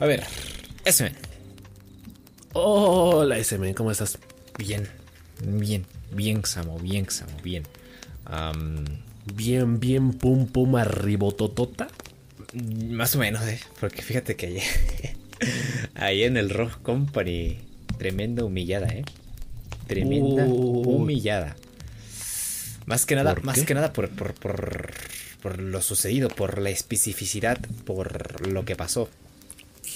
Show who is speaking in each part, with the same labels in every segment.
Speaker 1: A ver, SM.
Speaker 2: Hola, SM, ¿cómo estás?
Speaker 1: Bien, bien, bien, Samo, bien, Samo, bien.
Speaker 2: bien, bien, pum, pum, arribototota.
Speaker 1: Más o menos, ¿eh? Porque fíjate que ayer, ahí en el Rock Company, tremenda humillada, ¿eh? Tremenda humillada. Más que nada, más que nada por, por, por, por, lo sucedido, por la especificidad, por lo que pasó.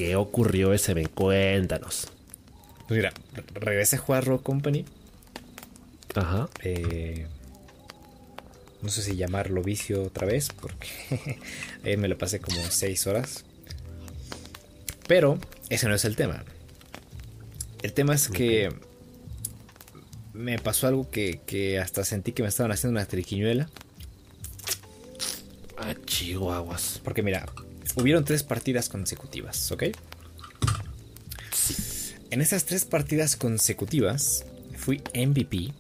Speaker 2: ¿Qué ocurrió ese ven? Cuéntanos.
Speaker 1: Pues mira, regresé a jugar Rock Company.
Speaker 2: Ajá.
Speaker 1: Eh, no sé si llamarlo vicio otra vez, porque me lo pasé como 6 horas. Pero ese no es el tema. El tema es que me pasó algo que, hasta sentí que me estaban haciendo una triquiñuela.
Speaker 2: Ah, chihuahuas.
Speaker 1: Porque mira, hubieron tres partidas consecutivas, ¿ok? En esas tres partidas consecutivas fui MVP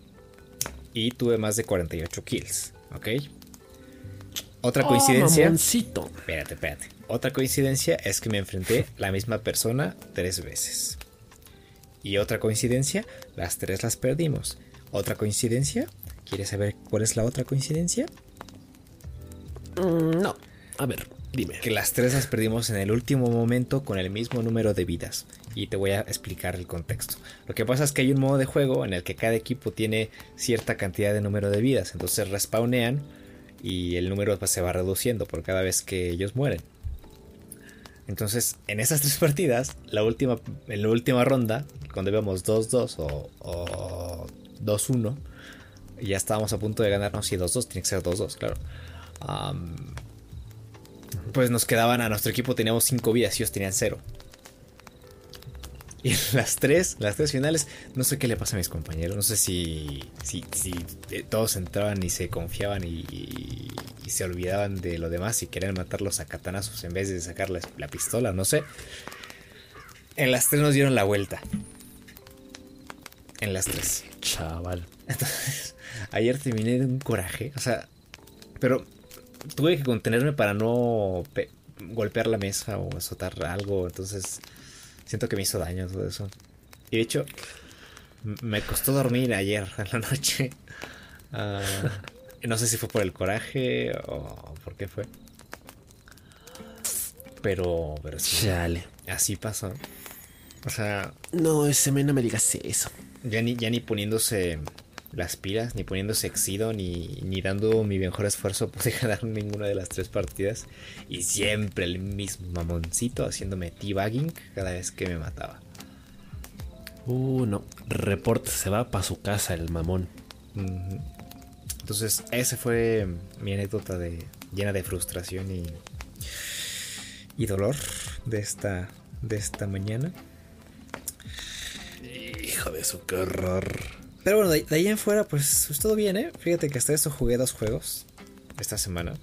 Speaker 1: y tuve más de 48 kills, ¿ok? Otra oh, coincidencia. espérate, espérate. Otra coincidencia es que me enfrenté la misma persona tres veces. Y otra coincidencia, las tres las perdimos. Otra coincidencia, ¿quieres saber cuál es la otra coincidencia?
Speaker 2: Mm, no. A ver, dime.
Speaker 1: Que las tres las perdimos en el último momento con el mismo número de vidas. Y te voy a explicar el contexto. Lo que pasa es que hay un modo de juego en el que cada equipo tiene cierta cantidad de número de vidas. Entonces respawnean y el número pues, se va reduciendo por cada vez que ellos mueren. Entonces, en esas tres partidas, la última, en la última ronda, cuando íbamos 2-2 o, 2-1, ya estábamos a punto de ganarnos. Y 2-2, tiene que ser 2-2, claro. Pues nos quedaban a nuestro equipo, teníamos 5 vidas y ellos tenían 0. Y las tres, las tres finales, no sé qué le pasa a mis compañeros. No sé si, si, si eh, todos entraban y se confiaban y, y, se olvidaban de lo demás y querían matarlos a catanazos en vez de sacarles la pistola, no sé. En las tres nos dieron la vuelta. En las tres.
Speaker 2: Chaval.
Speaker 1: Entonces, ayer terminé de un coraje. O sea, pero tuve que contenerme para no golpear la mesa o azotar algo. Entonces Siento que me hizo daño todo eso. Y de hecho, me costó dormir ayer en la noche. Ah, no sé si fue por el coraje o por qué fue. Pero, pero sí. Así pasó. O sea.
Speaker 2: No, ese no me digas eso.
Speaker 1: Ya ni, ya ni poniéndose las pilas, ni poniéndose exido, ni, ni dando mi mejor esfuerzo pude ganar ninguna de las tres partidas. Y siempre el mismo mamoncito haciéndome teabagging cada vez que me mataba.
Speaker 2: Uh, no. Report se va para su casa el mamón.
Speaker 1: Entonces, esa fue mi anécdota de, llena de frustración y, y dolor de esta, de esta mañana.
Speaker 2: Hijo de su horror.
Speaker 1: Pero bueno, de, ahí en fuera, pues, pues, todo bien, ¿eh? Fíjate que hasta eso jugué dos juegos esta semana.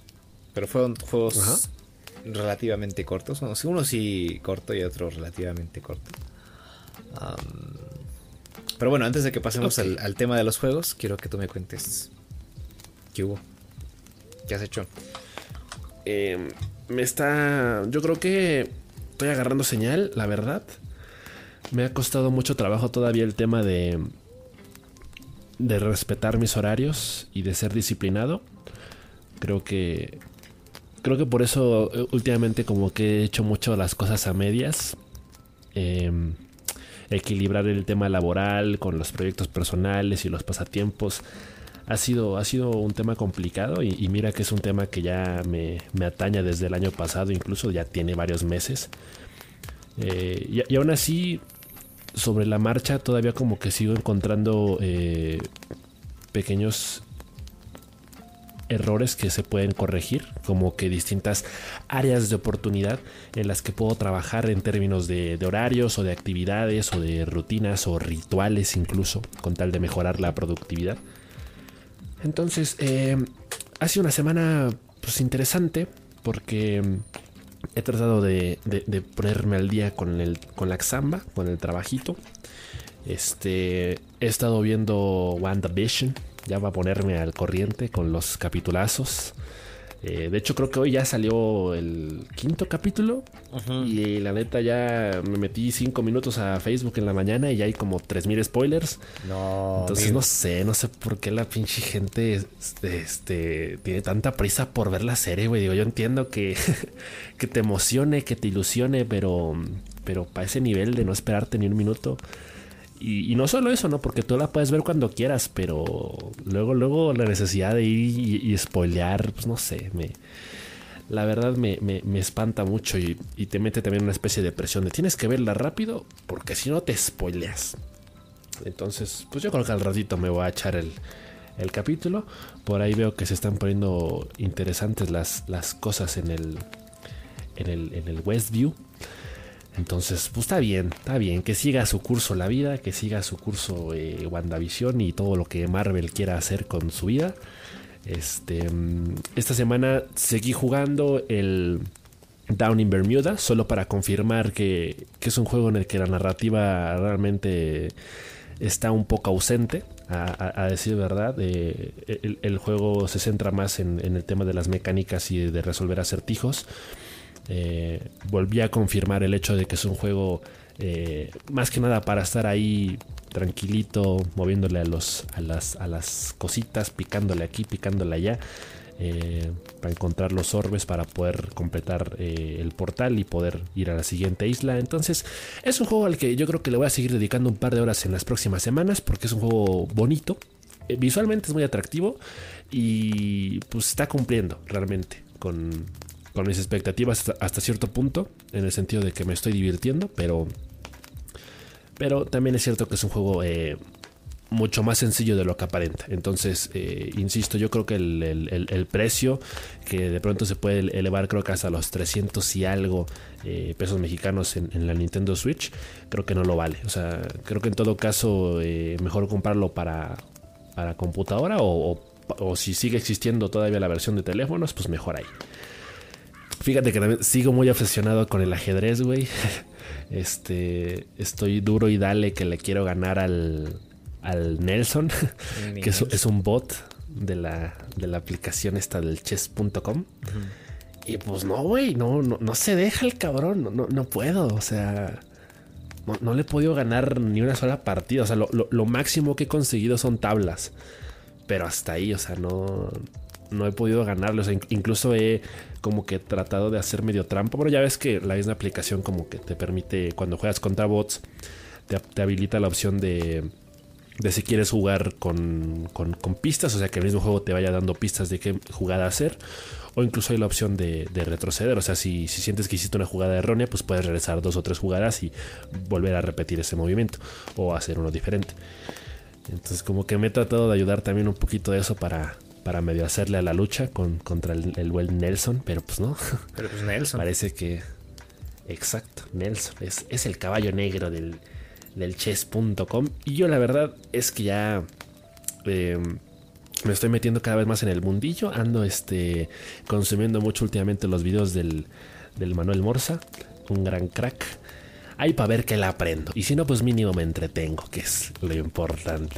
Speaker 1: Pero fueron juegos relativamente cortos. Uno, sí corto y otro relativamente corto. pero bueno, antes de que pasemos al, tema de los juegos, quiero que tú me cuentes qué hubo. ¿Qué has hecho?
Speaker 2: Em, me está. Yo creo que estoy agarrando señal, la verdad. Me ha costado mucho trabajo todavía el tema de de respetar mis horarios y de ser disciplinado. Creo que creo que por eso eh, últimamente como que he hecho mucho las cosas a medias. Em, equilibrar el tema laboral con los proyectos personales y los pasatiempos ha sido, ha sido un tema complicado y, mira que es un tema que ya me, me, ataña desde el año pasado, incluso ya tiene varios meses. Eh, y, aún así sobre la marcha todavía como que sigo encontrando eh, pequeños errores que se pueden corregir, como que distintas áreas de oportunidad en las que puedo trabajar en términos de, horarios o de actividades o de rutinas o rituales incluso, con tal de mejorar la productividad. Entonces, eh, ha sido una semana pues interesante porque he tratado de, ponerme al día con, el, con la Xamba, con el trabajito. Este, he estado viendo WandaVision, ya va a ponerme al corriente con los capitulazos. Eh, de hecho, creo que hoy ya salió el quinto capítulo. Y la neta ya me metí cinco minutos a Facebook en la mañana y ya hay como 3000 spoilers.
Speaker 1: No.
Speaker 2: Entonces no sé, no sé por qué la pinche gente este, tiene tanta prisa por ver la serie, güey. Digo, yo entiendo que, que te emocione, que te ilusione, pero, pero para ese nivel de no esperarte ni un minuto. Y, no solo eso, ¿no? Porque tú la puedes ver cuando quieras, pero luego, luego la necesidad de ir y, spoilear, pues no sé, me, la verdad me, espanta mucho y, te mete también una especie de presión de tienes que verla rápido porque si no te spoileas. Entonces, pues yo creo que al ratito me voy a echar el, capítulo. Por ahí veo que se están poniendo interesantes las, las cosas en el, en el, en el Westview. Entonces, pues está bien, está bien, que siga su curso la vida, que siga su curso eh, WandaVision y todo lo que Marvel quiera hacer con su vida. Este, mm, esta semana seguí jugando el Down in Bermuda, solo para confirmar que, es un juego en el que la narrativa realmente está un poco ausente, a, decir verdad. Eh, el, juego se centra más en, el tema de las mecánicas y de resolver acertijos. Eh, volví a confirmar el hecho de que es un juego eh, más que nada para estar ahí tranquilito, moviéndole a, las, cositas, picándole aquí, picándole allá. Eh, para encontrar los orbes para poder completar el portal y poder ir a la siguiente isla. Entonces es un juego al que yo creo que le voy a seguir dedicando un par de horas en las próximas semanas porque es un juego bonito. visualmente es muy atractivo y pues está cumpliendo realmente con, con mis expectativas hasta, cierto punto, en el sentido de que me estoy divirtiendo, pero, pero también es cierto que es un juego eh, mucho más sencillo de lo que aparenta. Entonces, eh, insisto, yo creo que el, precio, que de pronto se puede elevar, creo que hasta los 300 y algo eh, pesos mexicanos en, la Nintendo Switch, creo que no lo vale. O sea, creo que en todo caso, mejor comprarlo para, para computadora o, o si sigue existiendo todavía la versión de teléfonos, pues mejor ahí. Fíjate que también sigo muy obsesionado con el ajedrez, güey. Este, estoy duro y dale que le quiero ganar al, al Nelson, que es, un bot de la, de la aplicación esta del chess.com. Y pues no, güey, no, no, se deja el cabrón, no, no, puedo, o sea, no, le he podido ganar ni una sola partida, o sea, lo, lo máximo que he conseguido son tablas, pero hasta ahí, o sea, no, no he podido ganarle. O sea, incluso he como que tratado de hacer medio trampa. Pero ya ves que la misma aplicación como que te permite, cuando juegas contra bots, te, habilita la opción de, de si quieres jugar con, con, pistas, o sea, que el mismo juego te vaya dando pistas de qué jugada hacer. O incluso hay la opción de, retroceder, o sea, si, si, sientes que hiciste una jugada errónea, pues puedes regresar dos o tres jugadas y volver a repetir ese movimiento o hacer uno diferente. Entonces como que me he tratado de ayudar también un poquito de eso para, para medio hacerle a la lucha con, contra el, buen Nelson, pero pues no.
Speaker 1: Pero pues Nelson.
Speaker 2: Parece que. Exacto, Nelson. Es, es el caballo negro del, del chess.com. Y yo la verdad es que ya. Em, me estoy metiendo cada vez más en el mundillo. Ando este, consumiendo mucho últimamente los videos del, del Manuel Morza. Un gran crack. Ahí para ver que la aprendo. Y si no, pues mínimo me entretengo, que es lo importante.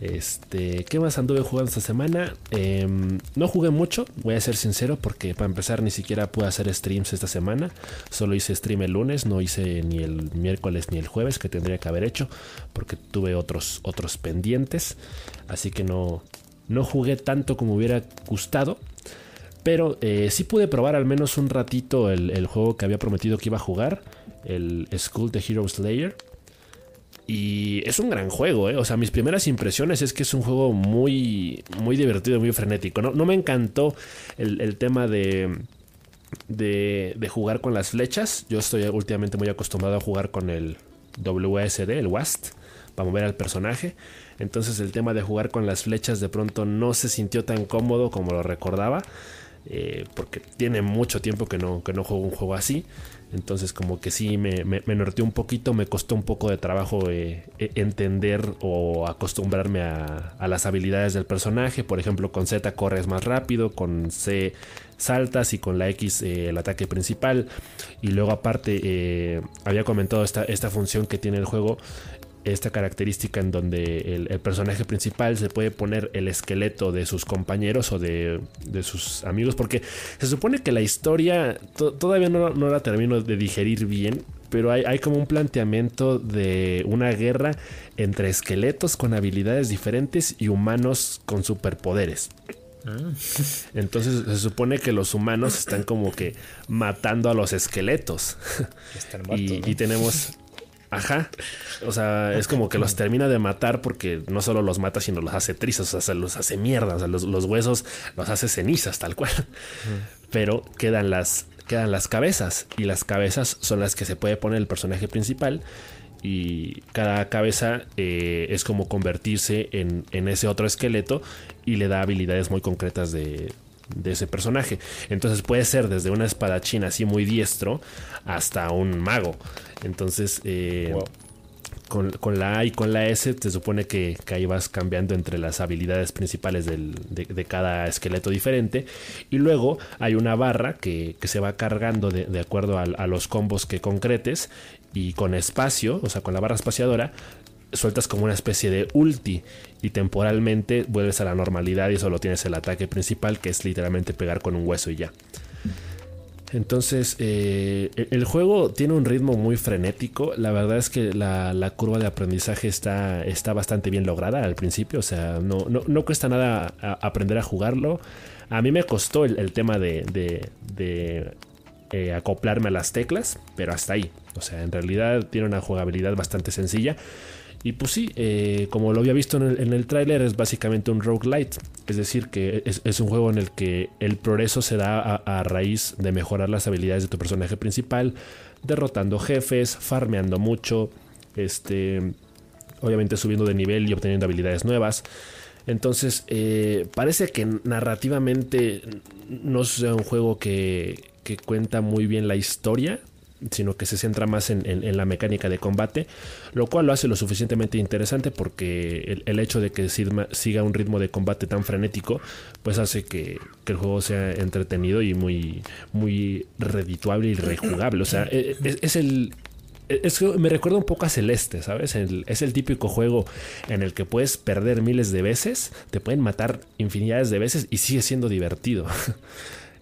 Speaker 2: Este, ¿qué más anduve jugando esta semana? Em, no jugué mucho, voy a ser sincero, porque para empezar ni siquiera pude hacer streams esta semana. Solo hice stream el lunes, no hice ni el miércoles ni el jueves, que tendría que haber hecho, porque tuve otros, otros pendientes. Así que no, no jugué tanto como hubiera gustado. Pero eh, sí pude probar al menos un ratito el, el, juego que había prometido que iba a jugar, el School the Hero Slayer. Y es un gran juego, ¿eh? O sea, mis primeras impresiones es que es un juego muy, muy divertido, muy frenético. No, no me encantó el, tema de, de, de, jugar con las flechas. Yo estoy últimamente muy acostumbrado a jugar con el WSD, el WAST, para mover al personaje. Entonces el tema de jugar con las flechas de pronto no se sintió tan cómodo como lo recordaba. Eh, porque tiene mucho tiempo que no, que no juego un juego así. Entonces como que sí me, me, un poquito, me costó un poco de trabajo eh, e, entender o acostumbrarme a, las habilidades del personaje. Por ejemplo, con Z corres más rápido, con C saltas y con la X eh, el ataque principal. Y luego aparte había comentado esta, esta función que tiene el juego esta característica en donde el, personaje principal se puede poner el esqueleto de sus compañeros o de, sus amigos, porque se supone que la historia todavía no, la termino de digerir bien, pero hay, hay, como un planteamiento de una guerra entre esqueletos con habilidades diferentes y humanos con superpoderes. Ah. Entonces se supone que los humanos están como que matando a los esqueletos. y, y, tenemos Ajá. O sea, es como que los termina de matar porque no solo los mata, sino los hace trizas, o sea, los hace mierda, o sea, los, huesos los hace cenizas, tal cual. Pero quedan las, quedan las cabezas y las cabezas son las que se puede poner el personaje principal y cada cabeza eh, es como convertirse en, en, ese otro esqueleto y le da habilidades muy concretas de, de ese personaje. Entonces puede ser desde una espadachín así muy diestro hasta un mago. Entonces, eh, con, la A y con la S, te supone que, ahí vas cambiando entre las habilidades principales de, cada esqueleto diferente. Y luego hay una barra que, se va cargando de, acuerdo a, a, los combos que concretes. Y con espacio, o sea, con la barra espaciadora, sueltas como una especie de ulti y temporalmente vuelves a la normalidad y solo tienes el ataque principal que es literalmente pegar con un hueso y ya. Entonces, eh, el juego tiene un ritmo muy frenético. La verdad es que la, curva de aprendizaje está, está, bastante bien lograda al principio. O sea, no, no, cuesta nada aprender a jugarlo. A mí me costó el, tema de, eh, acoplarme a las teclas, pero hasta ahí. O sea, en realidad tiene una jugabilidad bastante sencilla. Y pues sí, eh, como lo había visto en el, en tráiler, es básicamente un roguelite. Es decir, que es, un juego en el que el progreso se da a, raíz de mejorar las habilidades de tu personaje principal, derrotando jefes, farmeando mucho, este, obviamente subiendo de nivel y obteniendo habilidades nuevas. Entonces, eh, parece que narrativamente no sea un juego que, que cuenta muy bien la historia, sino que se centra más en, la mecánica de combate, lo cual lo hace lo suficientemente interesante porque el, hecho de que siga un ritmo de combate tan frenético, pues hace que, el juego sea entretenido y muy, muy redituable y rejugable. O sea, e, e, es, el... me recuerda un poco a Celeste, ¿sabes? es el típico juego en el que puedes perder miles de veces, te pueden matar infinidades de veces y sigue siendo divertido.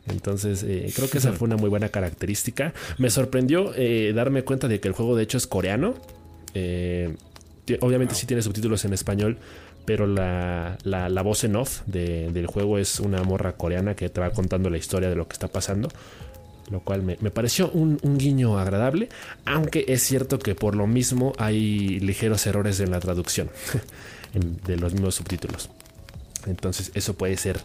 Speaker 2: Entonces, eh, creo que esa fue una muy buena característica. Me sorprendió eh, darme cuenta de que el juego de hecho es coreano. Eh, obviamente sí tiene subtítulos en español, pero la, voz en off del juego es una morra coreana que te va contando la historia de lo que está pasando. Lo cual me, pareció un, guiño agradable, aunque es cierto que por lo mismo hay ligeros errores en la traducción de los mismos subtítulos. Entonces eso puede ser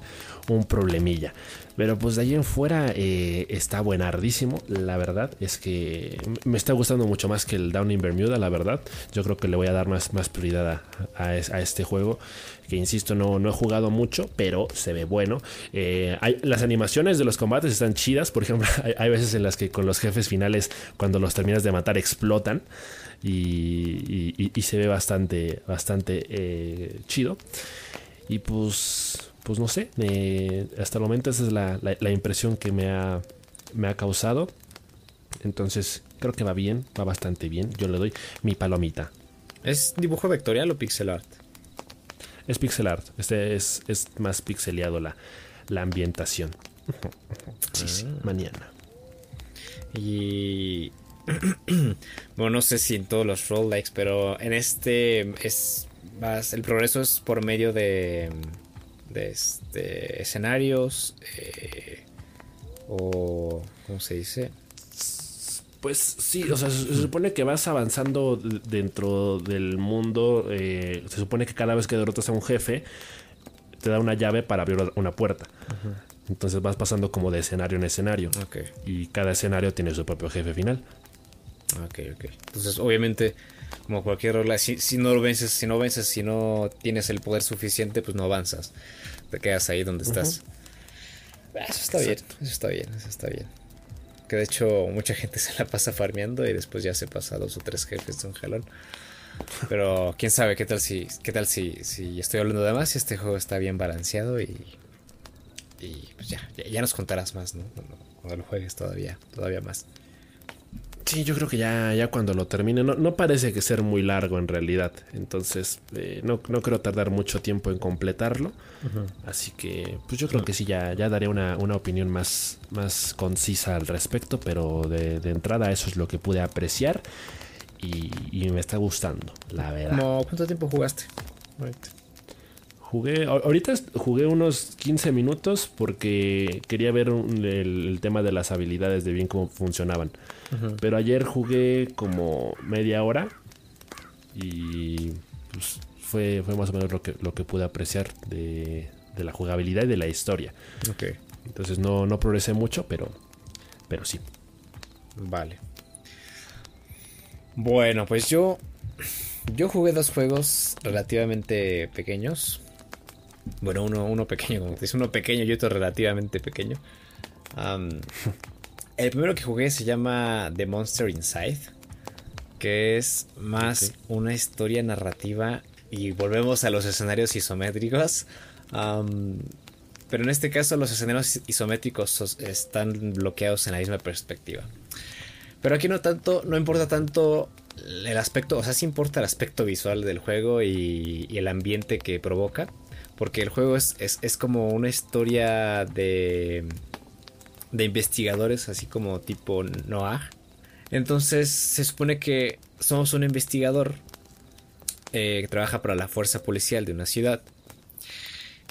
Speaker 2: un problemilla. Pero pues de ahí en fuera eh, está buenardísimo. La verdad es que me está gustando mucho más que el Down in Bermuda, la verdad. Yo creo que le voy a dar más, más prioridad a, este juego. Que insisto, no, no he jugado mucho, pero se ve bueno. Eh, las animaciones de los combates están chidas. Por ejemplo, hay, veces en las que con los jefes finales, cuando los terminas de matar, explotan. Y, se ve bastante, bastante eh, chido. Y pues pues no sé, hasta el momento esa es la, impresión que me ha, me ha causado. Entonces creo que va bien, va bastante bien. Yo le doy mi palomita.
Speaker 1: ¿Es dibujo vectorial o pixel art?
Speaker 2: Es pixel art. Este es, más pixeleado la, la ambientación. Sí, sí, ah. mañana.
Speaker 1: Y. bueno, no sé si en todos los roguelikes, pero en este es más. El progreso es por medio de de este, escenarios eh, o ¿cómo se dice?
Speaker 2: Pues sí, o sea, se, supone que vas avanzando dentro del mundo. Eh, se supone que cada vez que derrotas a un jefe, te da una llave para abrir una puerta. Entonces vas pasando como de escenario en escenario. Y cada escenario tiene su propio jefe final.
Speaker 1: Ok, ok. Entonces, obviamente, como cualquier rola, si, no lo vences, si no vences, si no tienes el poder suficiente, pues no avanzas. Te quedas ahí donde estás. Ah, eso está bien, eso está bien, eso está bien. Que de hecho mucha gente se la pasa farmeando y después ya se pasa dos o tres jefes de un jalón. Pero quién sabe qué tal si, qué tal si, si estoy hablando de más y este juego está bien balanceado y, y pues ya, ya, nos contarás más, ¿no? Cuando, cuando, lo juegues todavía, todavía más.
Speaker 2: Sí, yo creo que ya, ya cuando lo termine, no, no parece que ser muy largo en realidad. Entonces, eh, no, no, creo tardar mucho tiempo en completarlo. Así que, pues yo creo que sí, ya, ya daré una, una opinión más, más concisa al respecto. Pero de, de, entrada, eso es lo que pude apreciar. Y, y me está gustando, la verdad.
Speaker 1: ¿Cuánto tiempo jugaste?
Speaker 2: Jugué, ahorita jugué unos 15 minutos porque quería ver el, el, tema de las habilidades, de bien cómo funcionaban. Pero ayer jugué como media hora y pues, fue, fue más o menos lo que, lo que pude apreciar de, de la jugabilidad y de la historia.
Speaker 1: Okay.
Speaker 2: Entonces no, no progresé mucho, pero, pero sí.
Speaker 1: Vale. Bueno, pues yo yo jugué dos juegos relativamente pequeños. Bueno, uno, uno pequeño, como dice, uno pequeño y otro relativamente pequeño. Um, el primero que jugué se llama The Monster Inside, que es más okay. una historia narrativa y volvemos a los escenarios isométricos. Um, pero en este caso los escenarios isométricos están bloqueados en la misma perspectiva. Pero aquí no tanto, no importa tanto el aspecto, o sea, sí importa el aspecto visual del juego y, y el ambiente que provoca. Porque el juego es, es, es, como una historia de, de investigadores, así como tipo Noah. Entonces se supone que somos un investigador eh, que trabaja para la fuerza policial de una ciudad.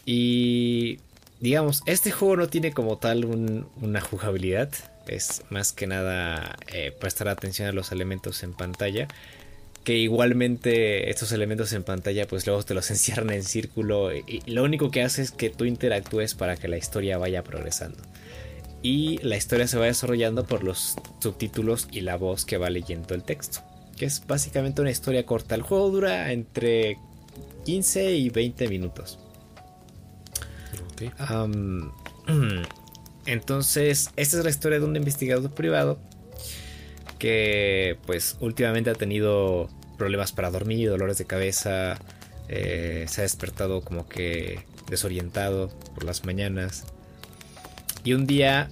Speaker 1: Y digamos, este juego no tiene como tal un, una jugabilidad. Es más que nada eh, prestar atención a los elementos en pantalla. Que igualmente estos elementos en pantalla pues luego te los encierran en círculo. Y lo único que hace es que tú interactúes para que la historia vaya progresando. Y la historia se va desarrollando por los subtítulos y la voz que va leyendo el texto. Que es básicamente una historia corta. El juego dura entre 15 y 20 minutos.
Speaker 2: Okay.
Speaker 1: Um, entonces, esta es la historia de un investigador privado que pues últimamente ha tenido problemas para dormir, dolores de cabeza, eh, se ha despertado como que desorientado por las mañanas. Y un día,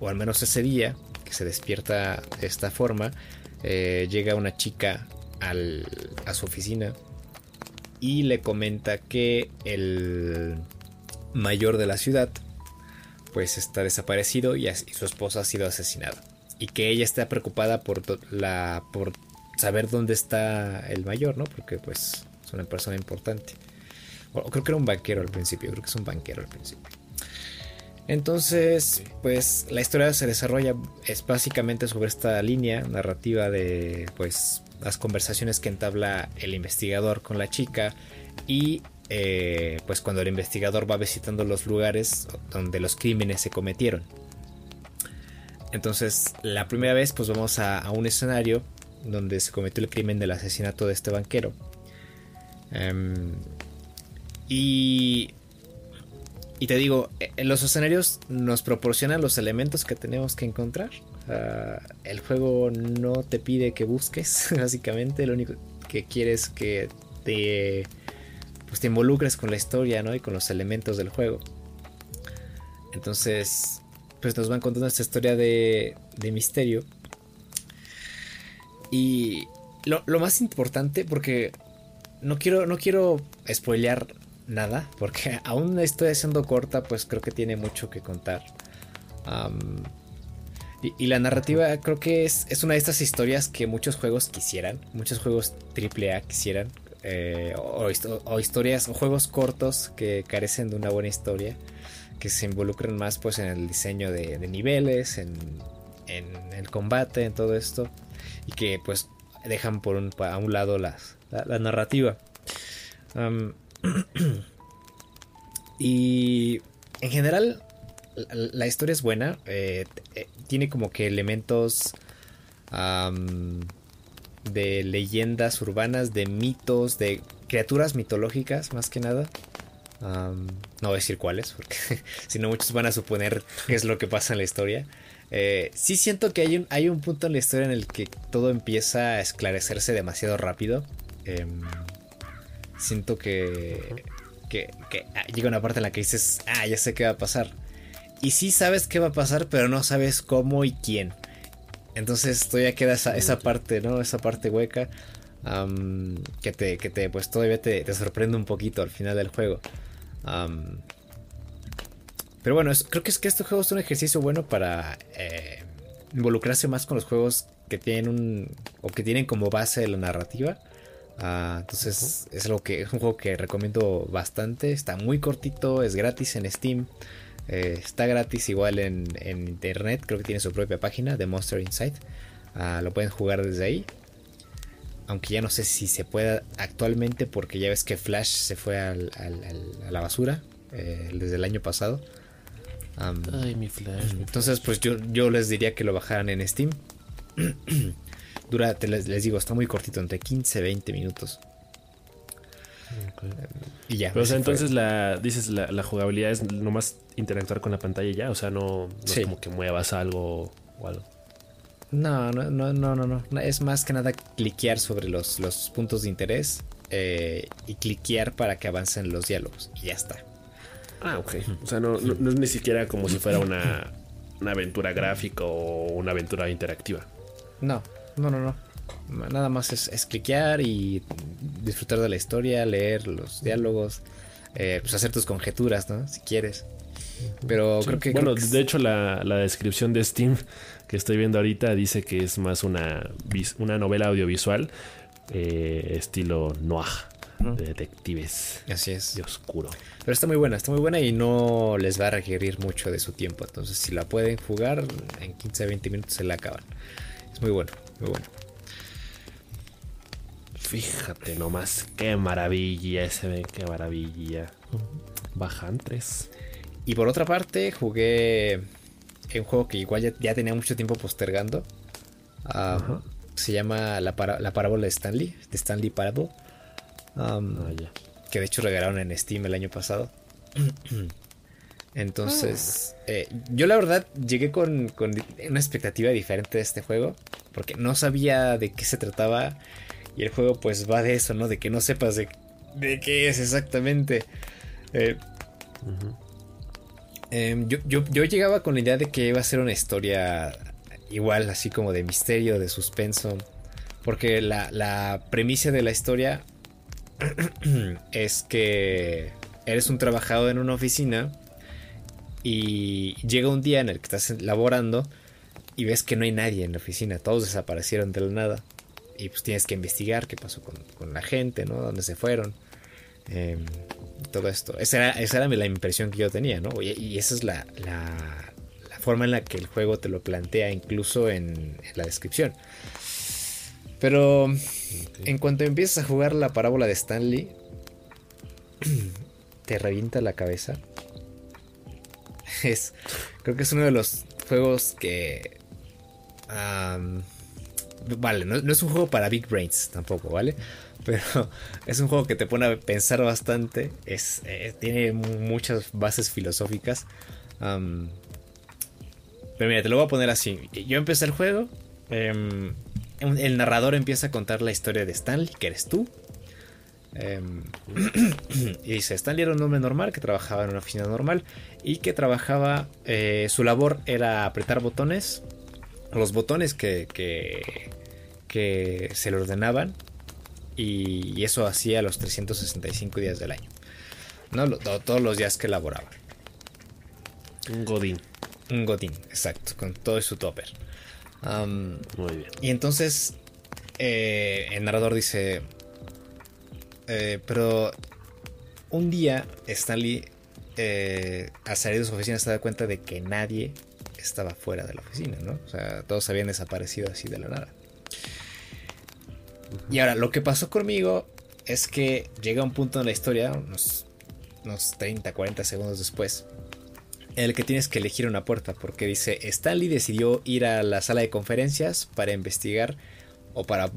Speaker 1: o al menos ese día, que se despierta de esta forma, eh, llega una chica al, a su oficina y le comenta que el mayor de la ciudad pues está desaparecido y, su esposa ha sido asesinada y que ella está preocupada por la por saber dónde está el mayor, ¿no? Porque pues es una persona importante. O creo que era un banquero al principio, creo que es un banquero al principio. Entonces, pues la historia se desarrolla es básicamente sobre esta línea narrativa de pues las conversaciones que entabla el investigador con la chica y eh, pues cuando el investigador va visitando los lugares donde los crímenes se cometieron. Entonces, la primera vez, pues vamos a, a, un escenario donde se cometió el crimen del asesinato de este banquero. Um, y, y te digo, en los escenarios nos proporcionan los elementos que tenemos que encontrar. Uh, el juego no te pide que busques, básicamente. Lo único que quieres es que te, pues te involucres con la historia ¿no? y con los elementos del juego. Entonces, pues nos van contando esta historia de, de misterio. Y lo, lo, más importante, porque no quiero, no quiero spoilear nada, porque aún la historia siendo corta, pues creo que tiene mucho que contar. Y, la narrativa creo que es, es, una de estas historias que muchos juegos quisieran, muchos juegos AAA quisieran, eh, o, historias o juegos cortos que carecen de una buena historia que se involucren más pues en el diseño de, niveles, en, en, el combate, en todo esto y que pues dejan por a un lado las, la, narrativa. y en general la, historia es buena, eh, eh, tiene como que elementos de leyendas urbanas, de mitos, de criaturas mitológicas más que nada. No voy a decir cuáles, porque si no muchos van a suponer qué es lo que pasa en la historia. Eh, sí siento que hay un, hay un punto en la historia en el que todo empieza a esclarecerse demasiado rápido. Eh, siento que, que, que, llega una parte en la que dices, ah, ya sé qué va a pasar. Y sí sabes qué va a pasar, pero no sabes cómo y quién. Entonces todavía queda esa, esa parte, ¿no? Esa parte hueca que te, que te, pues todavía te, sorprende un poquito al final del juego. pero bueno, creo que es que este juego es un ejercicio bueno para eh, involucrarse más con los juegos que tienen un o que tienen como base la narrativa. Ah, entonces es algo que es un juego que recomiendo bastante. Está muy cortito, es gratis en Steam. Eh, está gratis igual en, internet, creo que tiene su propia página de Monster Insight. Ah, lo pueden jugar desde ahí aunque ya no sé si se pueda actualmente porque ya ves que Flash se fue a la basura eh, desde el año pasado.
Speaker 2: Ay, mi Flash.
Speaker 1: entonces, pues yo, yo les diría que lo bajaran en Steam. Dura, les, digo, está muy cortito, entre 15 y 20 minutos.
Speaker 2: Y ya. Pero, o sea, entonces la, dices, la, jugabilidad es nomás interactuar con la pantalla y ya, o sea, no, es como que muevas algo o algo.
Speaker 1: No, no, no, no, no, no. Es más que nada cliquear sobre los, los puntos de interés eh, y cliquear para que avancen los diálogos. Y ya está.
Speaker 2: Ah, ok. O sea, no, no, es ni siquiera como si fuera una, una aventura gráfica o una aventura interactiva.
Speaker 1: No, no, no, no. Nada más es, es cliquear y disfrutar de la historia, leer los diálogos, eh, pues hacer tus conjeturas, ¿no? Si quieres. Pero creo que.
Speaker 2: Bueno, de hecho, la, la, descripción de Steam que estoy viendo ahorita dice que es más una, una novela audiovisual eh, estilo noir. De detectives.
Speaker 1: Así es.
Speaker 2: De oscuro.
Speaker 1: Pero está muy buena, está muy buena y no les va a requerir mucho de su tiempo. Entonces, si la pueden jugar, en 15 20 minutos se la acaban. Muy bueno, muy bueno.
Speaker 2: Fíjate nomás, qué maravilla ese, qué maravilla. Bajantres.
Speaker 1: Y por otra parte, jugué un juego que igual ya, tenía mucho tiempo postergando. Ah, se llama la, la, parábola de Stanley, de Stanley Parable. Ah, que de hecho regalaron en Steam el año pasado. Entonces, ah. eh, yo la verdad llegué con, una expectativa diferente de este juego, porque no sabía de qué se trataba. Y el juego pues va de eso, ¿no? De que no sepas de, de qué es exactamente. Eh, Em, yo, yo, llegaba con la idea de que iba a ser una historia igual, así como de misterio, de suspenso. Porque la, la premisa de la historia es que eres un trabajador en una oficina y llega un día en el que estás laborando y ves que no hay nadie en la oficina, todos desaparecieron de la nada. Y pues tienes que investigar qué pasó con, con la gente, ¿no? ¿Dónde se fueron? Eh, todo esto. Esa era, la impresión que yo tenía, ¿no? Y, esa es la, forma en la que el juego te lo plantea, incluso en, la descripción. Pero en cuanto empiezas a jugar la parábola de Stanley, te revienta la cabeza. Es, creo que es uno de los juegos que... vale, no es un juego para Big Brains tampoco, ¿vale? pero es un juego que te pone a pensar bastante. Es, eh, tiene muchas bases filosóficas. pero mira, te lo voy a poner así. Yo empecé el juego. Em, el narrador empieza a contar la historia de Stanley, que eres tú. Em, y dice, Stanley era un hombre normal que trabajaba en una oficina normal y que trabajaba, eh, su labor era apretar botones, los botones que, que, que se le ordenaban y, eso hacía los 365 días del año. ¿no? todos los días que elaboraba.
Speaker 2: Un godín.
Speaker 1: Un godín, exacto, con todo su topper.
Speaker 2: Muy bien.
Speaker 1: Y entonces eh, el narrador dice, eh, pero un día Stanley eh, al salir de su oficina se da cuenta de que nadie estaba fuera de la oficina, ¿no? O sea, todos habían desaparecido así de la nada. Y ahora, lo que pasó conmigo es que llega un punto en la historia, unos, 30, 40 segundos después, en el que tienes que elegir una puerta, porque dice, Stanley decidió ir a la sala de conferencias para investigar o para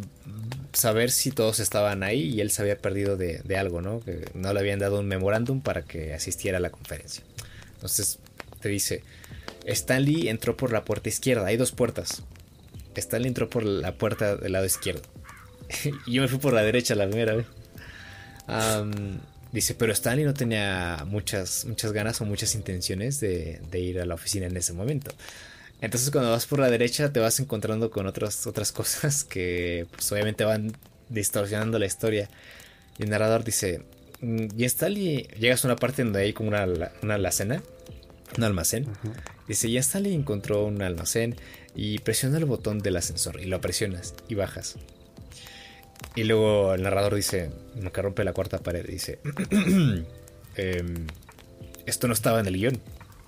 Speaker 1: saber si todos estaban ahí y él se había perdido de, algo, ¿no? Que no le habían dado un memorándum para que asistiera a la conferencia. Entonces te dice, Stanley entró por la puerta izquierda, hay dos puertas. Stanley entró por la puerta del lado izquierdo. y yo me fui por la derecha la primera vez. dice, pero Stanley no tenía muchas, muchas ganas o muchas intenciones de, ir a la oficina en ese momento. Entonces cuando vas por la derecha te vas encontrando con otras, otras cosas que pues, obviamente van distorsionando la historia. Y el narrador dice, mm, y Stanley, llegas a una parte donde hay como una, una alacena, un almacén. Dice, y Stanley encontró un almacén y presiona el botón del ascensor y lo presionas y bajas. Y luego el narrador dice, que rompe la cuarta pared, dice, em, esto no estaba en el guion.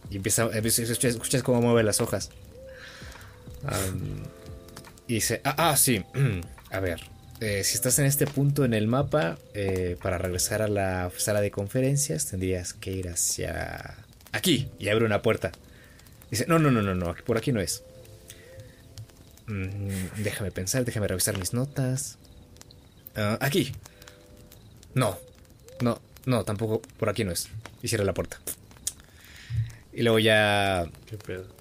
Speaker 1: Y empieza, escuchas, cómo mueve las hojas. Y dice, ah, ah sí, a ver, eh, si estás en este punto en el mapa, eh, para regresar a la sala de conferencias, tendrías que ir hacia aquí y abre una puerta. Dice, no, no, no, no, no, por aquí no es. Mm, déjame pensar, déjame revisar mis notas. Ah, aquí. No, no, no, tampoco por aquí no es. Y cierra la puerta. Y luego ya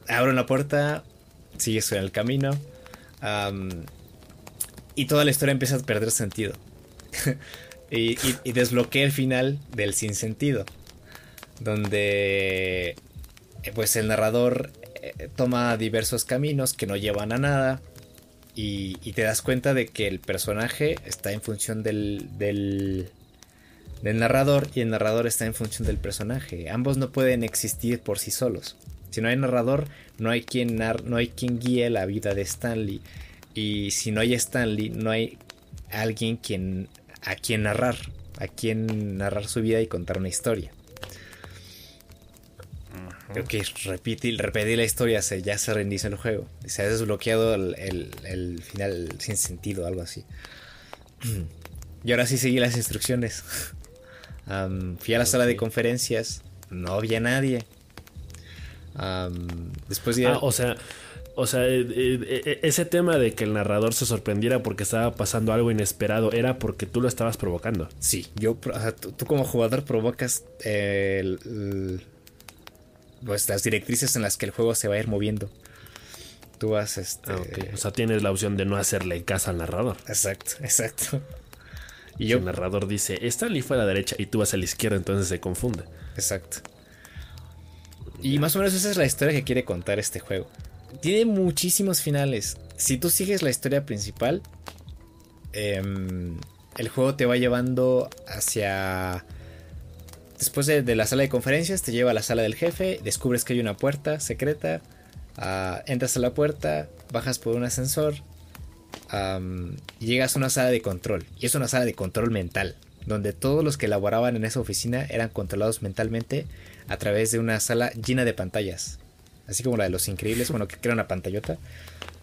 Speaker 1: abro la puerta, sigues en el camino. y toda la historia empieza a perder sentido. y, y, desbloquea el final del sinsentido. Donde pues el narrador eh, toma diversos caminos que no llevan a nada. Y, te das cuenta de que el personaje está en función del, del, narrador y el narrador está en función del personaje. Ambos no pueden existir por sí solos. Si no hay narrador, no hay quien, no hay quien guíe la vida de Stanley. Y si no hay Stanley, no hay alguien quien, a quien narrar, a quien narrar su vida y contar una historia. Creo que repetir, repetir la historia se, ya se reinicia el juego. Se ha desbloqueado el, final sin sentido, algo así. Y ahora sí seguí las instrucciones. fui a la sala de conferencias. No había nadie. Después de...
Speaker 2: Ah, o sea, o sea, eh, eh, eh, ese tema de que el narrador se sorprendiera porque estaba pasando algo inesperado era porque tú lo estabas provocando.
Speaker 1: Sí, yo, tú, como jugador provocas el, pues, las directrices en las que el juego se va a ir moviendo. Tú vas, este... Ah,
Speaker 2: o sea, tienes la opción de no hacerle caso al narrador.
Speaker 1: Exacto, exacto.
Speaker 2: Y yo... el narrador dice, Stanley fue a la derecha y tú vas a la izquierda, entonces se confunde.
Speaker 1: Exacto. Y más o menos esa es la historia que quiere contar este juego. Tiene muchísimos finales. Si tú sigues la historia principal, em, el juego te va llevando hacia Después de, la sala de conferencias te lleva a la sala del jefe, descubres que hay una puerta secreta, ah, entras a la puerta, bajas por un ascensor y llegas a una sala de control. Y es una sala de control mental, donde todos los que laboraban en esa oficina eran controlados mentalmente a través de una sala llena de pantallas. Así como la de los increíbles, bueno, que crea una pantallota.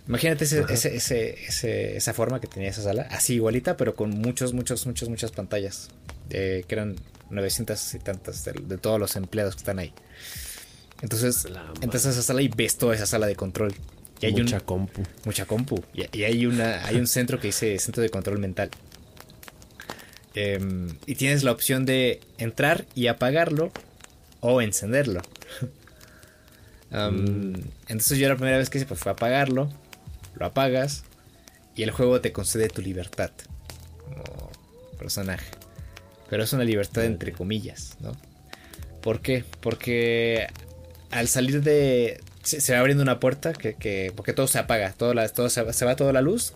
Speaker 1: Imagínate esa forma que tenía esa sala, así igualita, pero con muchos, muchos, muchos, muchas pantallas. Eh, que eran 900 y tantas de, todos los empleados que están ahí. Entonces, entras a esa sala y ves toda esa sala de control. Y hay
Speaker 2: mucha compu.
Speaker 1: Mucha compu. Y, hay, una, hay un centro que dice Centro de Control Mental. Em, y tienes la opción de entrar y apagarlo o encenderlo. Mm. Entonces yo la primera vez que hice pues, fue apagarlo, lo apagas y el juego te concede tu libertad como personaje. Pero es una libertad entre comillas, ¿no? ¿Por qué? Porque al salir de... Se, va abriendo una puerta que, porque todo se apaga, todo, todo se, va toda la luz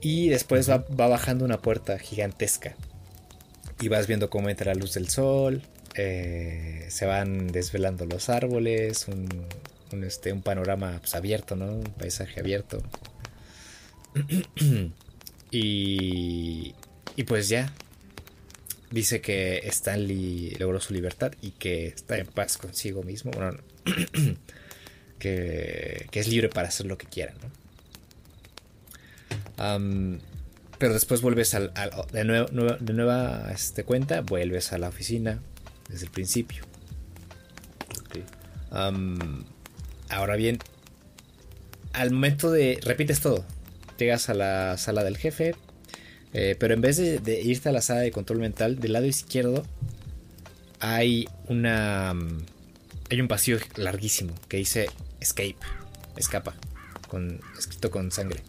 Speaker 1: y después va, bajando una puerta gigantesca y vas viendo cómo entra la luz del sol, eh, se van desvelando los árboles, un, este, un panorama pues, abierto, ¿no? Un paisaje abierto. y, y pues ya, dice que Stanley logró su libertad y que está en paz consigo mismo. Bueno, que, es libre para hacer lo que quiera, pero después vuelves al, de, nueva este, cuenta, vuelves a la oficina desde el principio. ahora bien, al momento de... Repites todo. Llegas a la sala del jefe, eh, pero en vez de, irte a la sala de control mental, del lado izquierdo hay una. Hay un pasillo larguísimo que dice escape, escapa, con, escrito con sangre.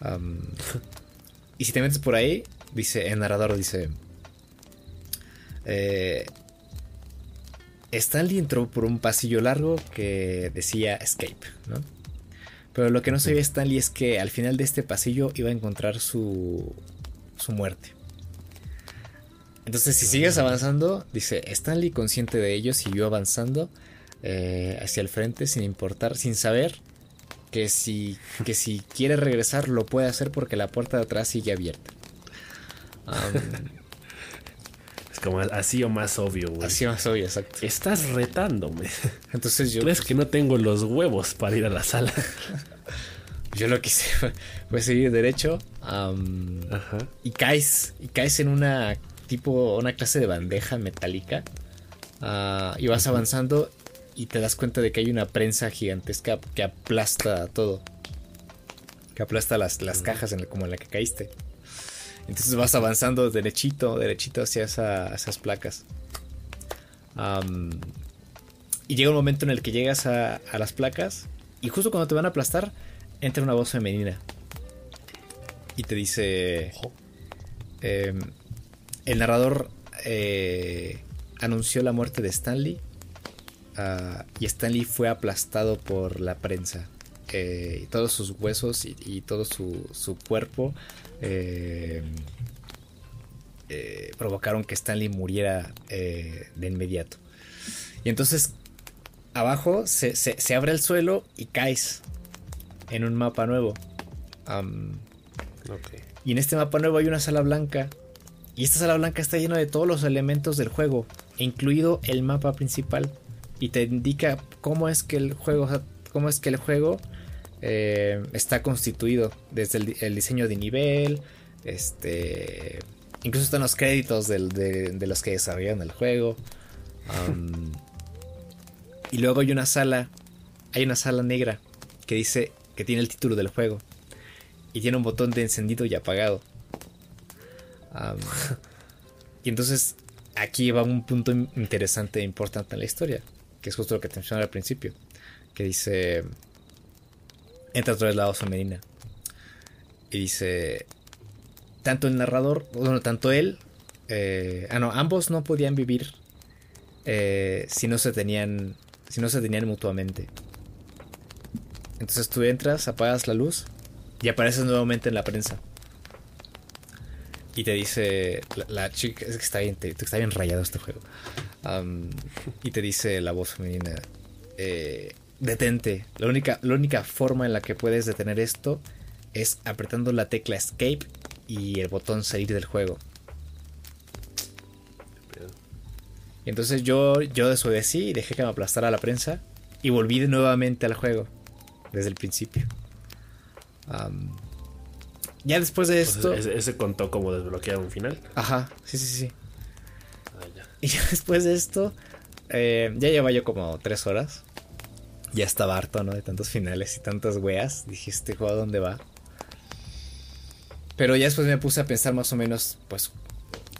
Speaker 1: y si te metes por ahí, dice, el narrador dice. Eh, Stanley entró por un pasillo largo que decía escape, ¿no? Pero lo que no sabía Stanley es que al final de este pasillo iba a encontrar su, su muerte. Entonces, si sigues avanzando, dice Stanley, consciente de ello, siguió avanzando eh, hacia el frente sin importar, sin saber que si, que si quiere regresar lo puede hacer porque la puerta de atrás sigue abierta.
Speaker 2: Como así o más obvio, güey.
Speaker 1: Así o más obvio, exacto.
Speaker 2: Estás retándome.
Speaker 1: Entonces yo.
Speaker 2: ¿Crees que no tengo los huevos para ir a la sala?
Speaker 1: yo lo que hice fue, seguir derecho. Y caes. Y caes en una tipo. una clase de bandeja metálica. Ah, y vas avanzando y te das cuenta de que hay una prensa gigantesca que aplasta todo. Que aplasta las, las cajas en como en la que caíste. Entonces vas avanzando derechito, derechito hacia esas placas. y llega un momento en el que llegas a, las placas y justo cuando te van a aplastar, entra una voz femenina. Y te dice... Em, el narrador eh, anunció la muerte de Stanley Ah, y Stanley fue aplastado por la prensa. Eh, todos sus huesos y, todo su, cuerpo eh, eh, provocaron que Stanley muriera de inmediato. Y entonces abajo se, abre el suelo y caes en un mapa nuevo. Y en este mapa nuevo hay una sala blanca. Y esta sala blanca está llena de todos los elementos del juego, incluido el mapa principal y te indica cómo es que el juego, cómo es que el juego eh, está constituido desde el, diseño de nivel, este, incluso están los créditos de, los que desarrollan el juego. y luego hay una sala, hay una sala negra que dice que tiene el título del juego y tiene un botón de encendido y apagado. y entonces aquí va un punto interesante e importante en la historia que es justo lo que te mencioné al principio, que dice, entra otra vez la voz femenina, y dice, tanto el narrador, bueno, tanto él, eh, ah, no, ambos no podían vivir eh, si no se tenían, si no se tenían mutuamente. Entonces tú entras, apagas la luz y apareces nuevamente en la prensa. Y te dice la, chica, es que está bien, está bien rayado este juego y te dice la voz femenina, eh, detente. La única, la única forma en la que puedes detener esto es apretando la tecla escape y el botón salir del juego. Y entonces yo, yo desobedecí y dejé que me aplastara la prensa y volví nuevamente al juego desde el principio. ya después de esto.
Speaker 2: ese, contó como desbloqueado un final.
Speaker 1: Ajá, sí, sí, sí. Y después de esto, eh, ya lleva yo como tres horas. Ya estaba harto, ¿no? De tantos finales y tantas weas. Dije, este juego, ¿a dónde va? Pero ya después me puse a pensar más o menos, pues,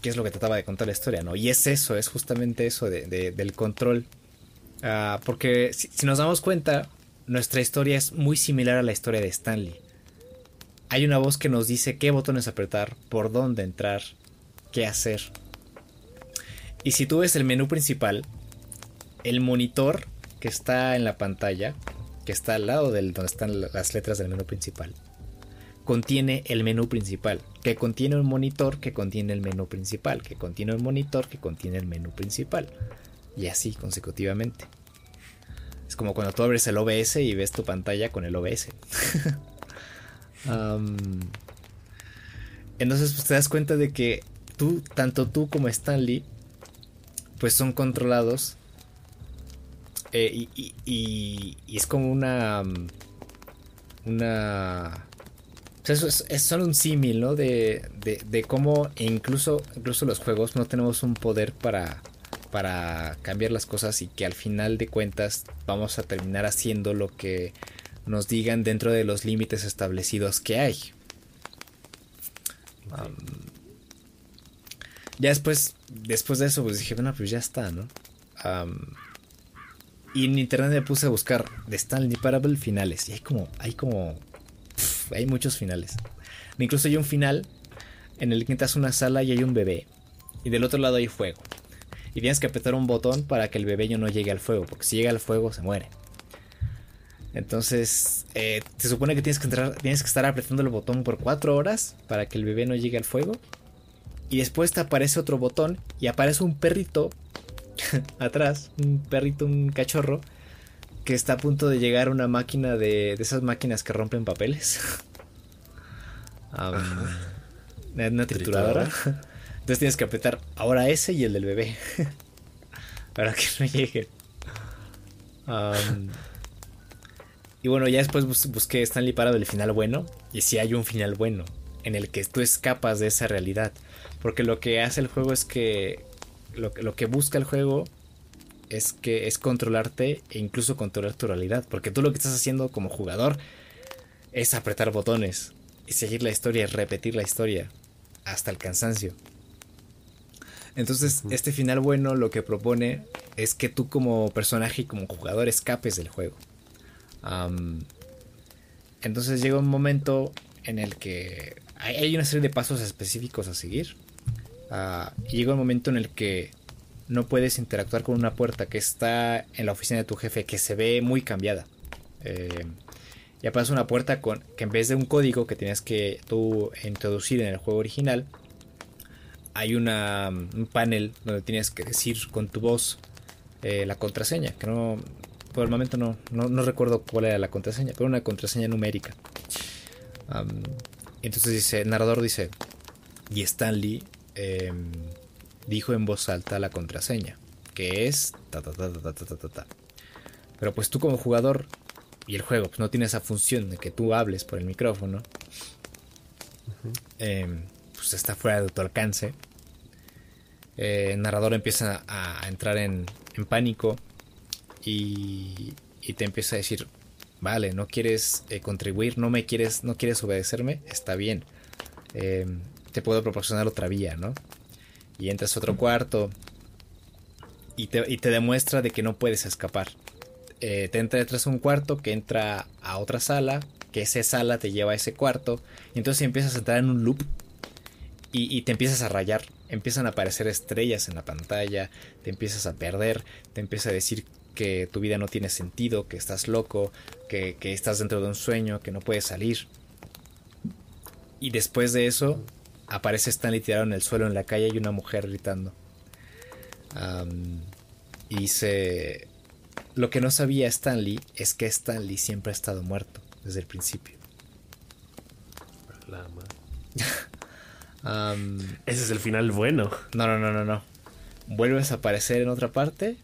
Speaker 1: qué es lo que trataba de contar la historia, ¿no? Y es eso, es justamente eso de, del control. Ah, porque si, si nos damos cuenta, nuestra historia es muy similar a la historia de Stanley. Hay una voz que nos dice qué botones apretar, por dónde entrar, qué hacer. Y si tú ves el menú principal, el monitor que está en la pantalla, que está al lado del donde están las letras del menú principal, contiene el menú principal, que contiene un monitor que contiene el menú principal, que contiene un monitor que contiene el menú principal. Y así consecutivamente. Es como cuando tú abres el OBS y ves tu pantalla con el OBS. entonces pues te das cuenta de que tú, tanto tú como Stanley, pues son controlados. Eh, y, es como una. Mm, una. es, solo un símil, ¿no? De, de, cómo incluso, incluso los juegos no tenemos un poder para, para cambiar las cosas y que al final de cuentas vamos a terminar haciendo lo que nos digan dentro de los límites establecidos que hay. Ya después, después de eso, pues dije, bueno, pues ya está, ¿no? Y en internet me puse a buscar de Stanley Parable finales. Y hay como, hay como, hay muchos finales. Incluso hay un final en el que entras a una sala y hay un bebé. Y del otro lado hay fuego. y tienes que apretar un botón para que el bebé no llegue al fuego, porque si llega al fuego se muere. Entonces, eh, se supone que tienes que, entrar, tienes que estar apretando el botón por 4 horas para que el bebé no llegue al fuego. Y después te aparece otro botón y aparece un perrito atrás, un perrito, un cachorro, que está a punto de llegar a una máquina de, de esas máquinas que rompen papeles. una trituradora. Entonces tienes que apretar ahora ese y el del bebé. para que no llegue. y bueno, ya después busqué Stanley Parado el final bueno. Y si hay un final bueno. En el que tú escapas de esa realidad. Porque lo que hace el juego es que. Lo, lo que busca el juego es que es controlarte e incluso controlar tu realidad. Porque tú lo que estás haciendo como jugador es apretar botones y seguir la historia y repetir la historia hasta el cansancio. Entonces, este final bueno lo que propone es que tú como personaje y como jugador escapes del juego. entonces llega un momento en el que hay una serie de pasos específicos a seguir. Y llega un momento en el que no puedes interactuar con una puerta que está en la oficina de tu jefe que se ve muy cambiada. Eh, y aparece una puerta con que en vez de un código que tienes que tú introducir en el juego original, hay una, un panel donde tienes que decir con tu voz eh, la contraseña, que no, por el momento no, no, recuerdo cuál era la contraseña, pero una contraseña numérica. entonces dice, narrador dice, y Stanley em, dijo en voz alta la contraseña, que es ta ta ta. Pero pues tú como jugador y el juego pues, no tiene esa función de que tú hables por el micrófono, em, pues está fuera de tu alcance. Eh, el narrador empieza a, entrar en, pánico y, te empieza a decir, vale, no quieres eh, contribuir, no me quieres, no quieres obedecerme, está bien. Em, te puedo proporcionar otra vía, ¿no? Y entras a otro cuarto y te, y te demuestra de que no puedes escapar eh, te entra detrás de un cuarto que entra a otra sala, que esa sala te lleva a ese cuarto, y entonces empiezas a entrar en un loop y, te empiezas a rayar, empiezan a aparecer estrellas en la pantalla, te empiezas a perder, te empieza a decir que tu vida no tiene sentido, que estás loco, que, estás dentro de un sueño, que no puedes salir. Y después de eso, aparece Stanley tirado en el suelo en la calle y una mujer gritando. y se lo que no sabía Stanley es que Stanley siempre ha estado muerto desde el principio.
Speaker 2: Ese es el final bueno.
Speaker 1: No, no, no, no, no. Vuelves a aparecer en otra parte.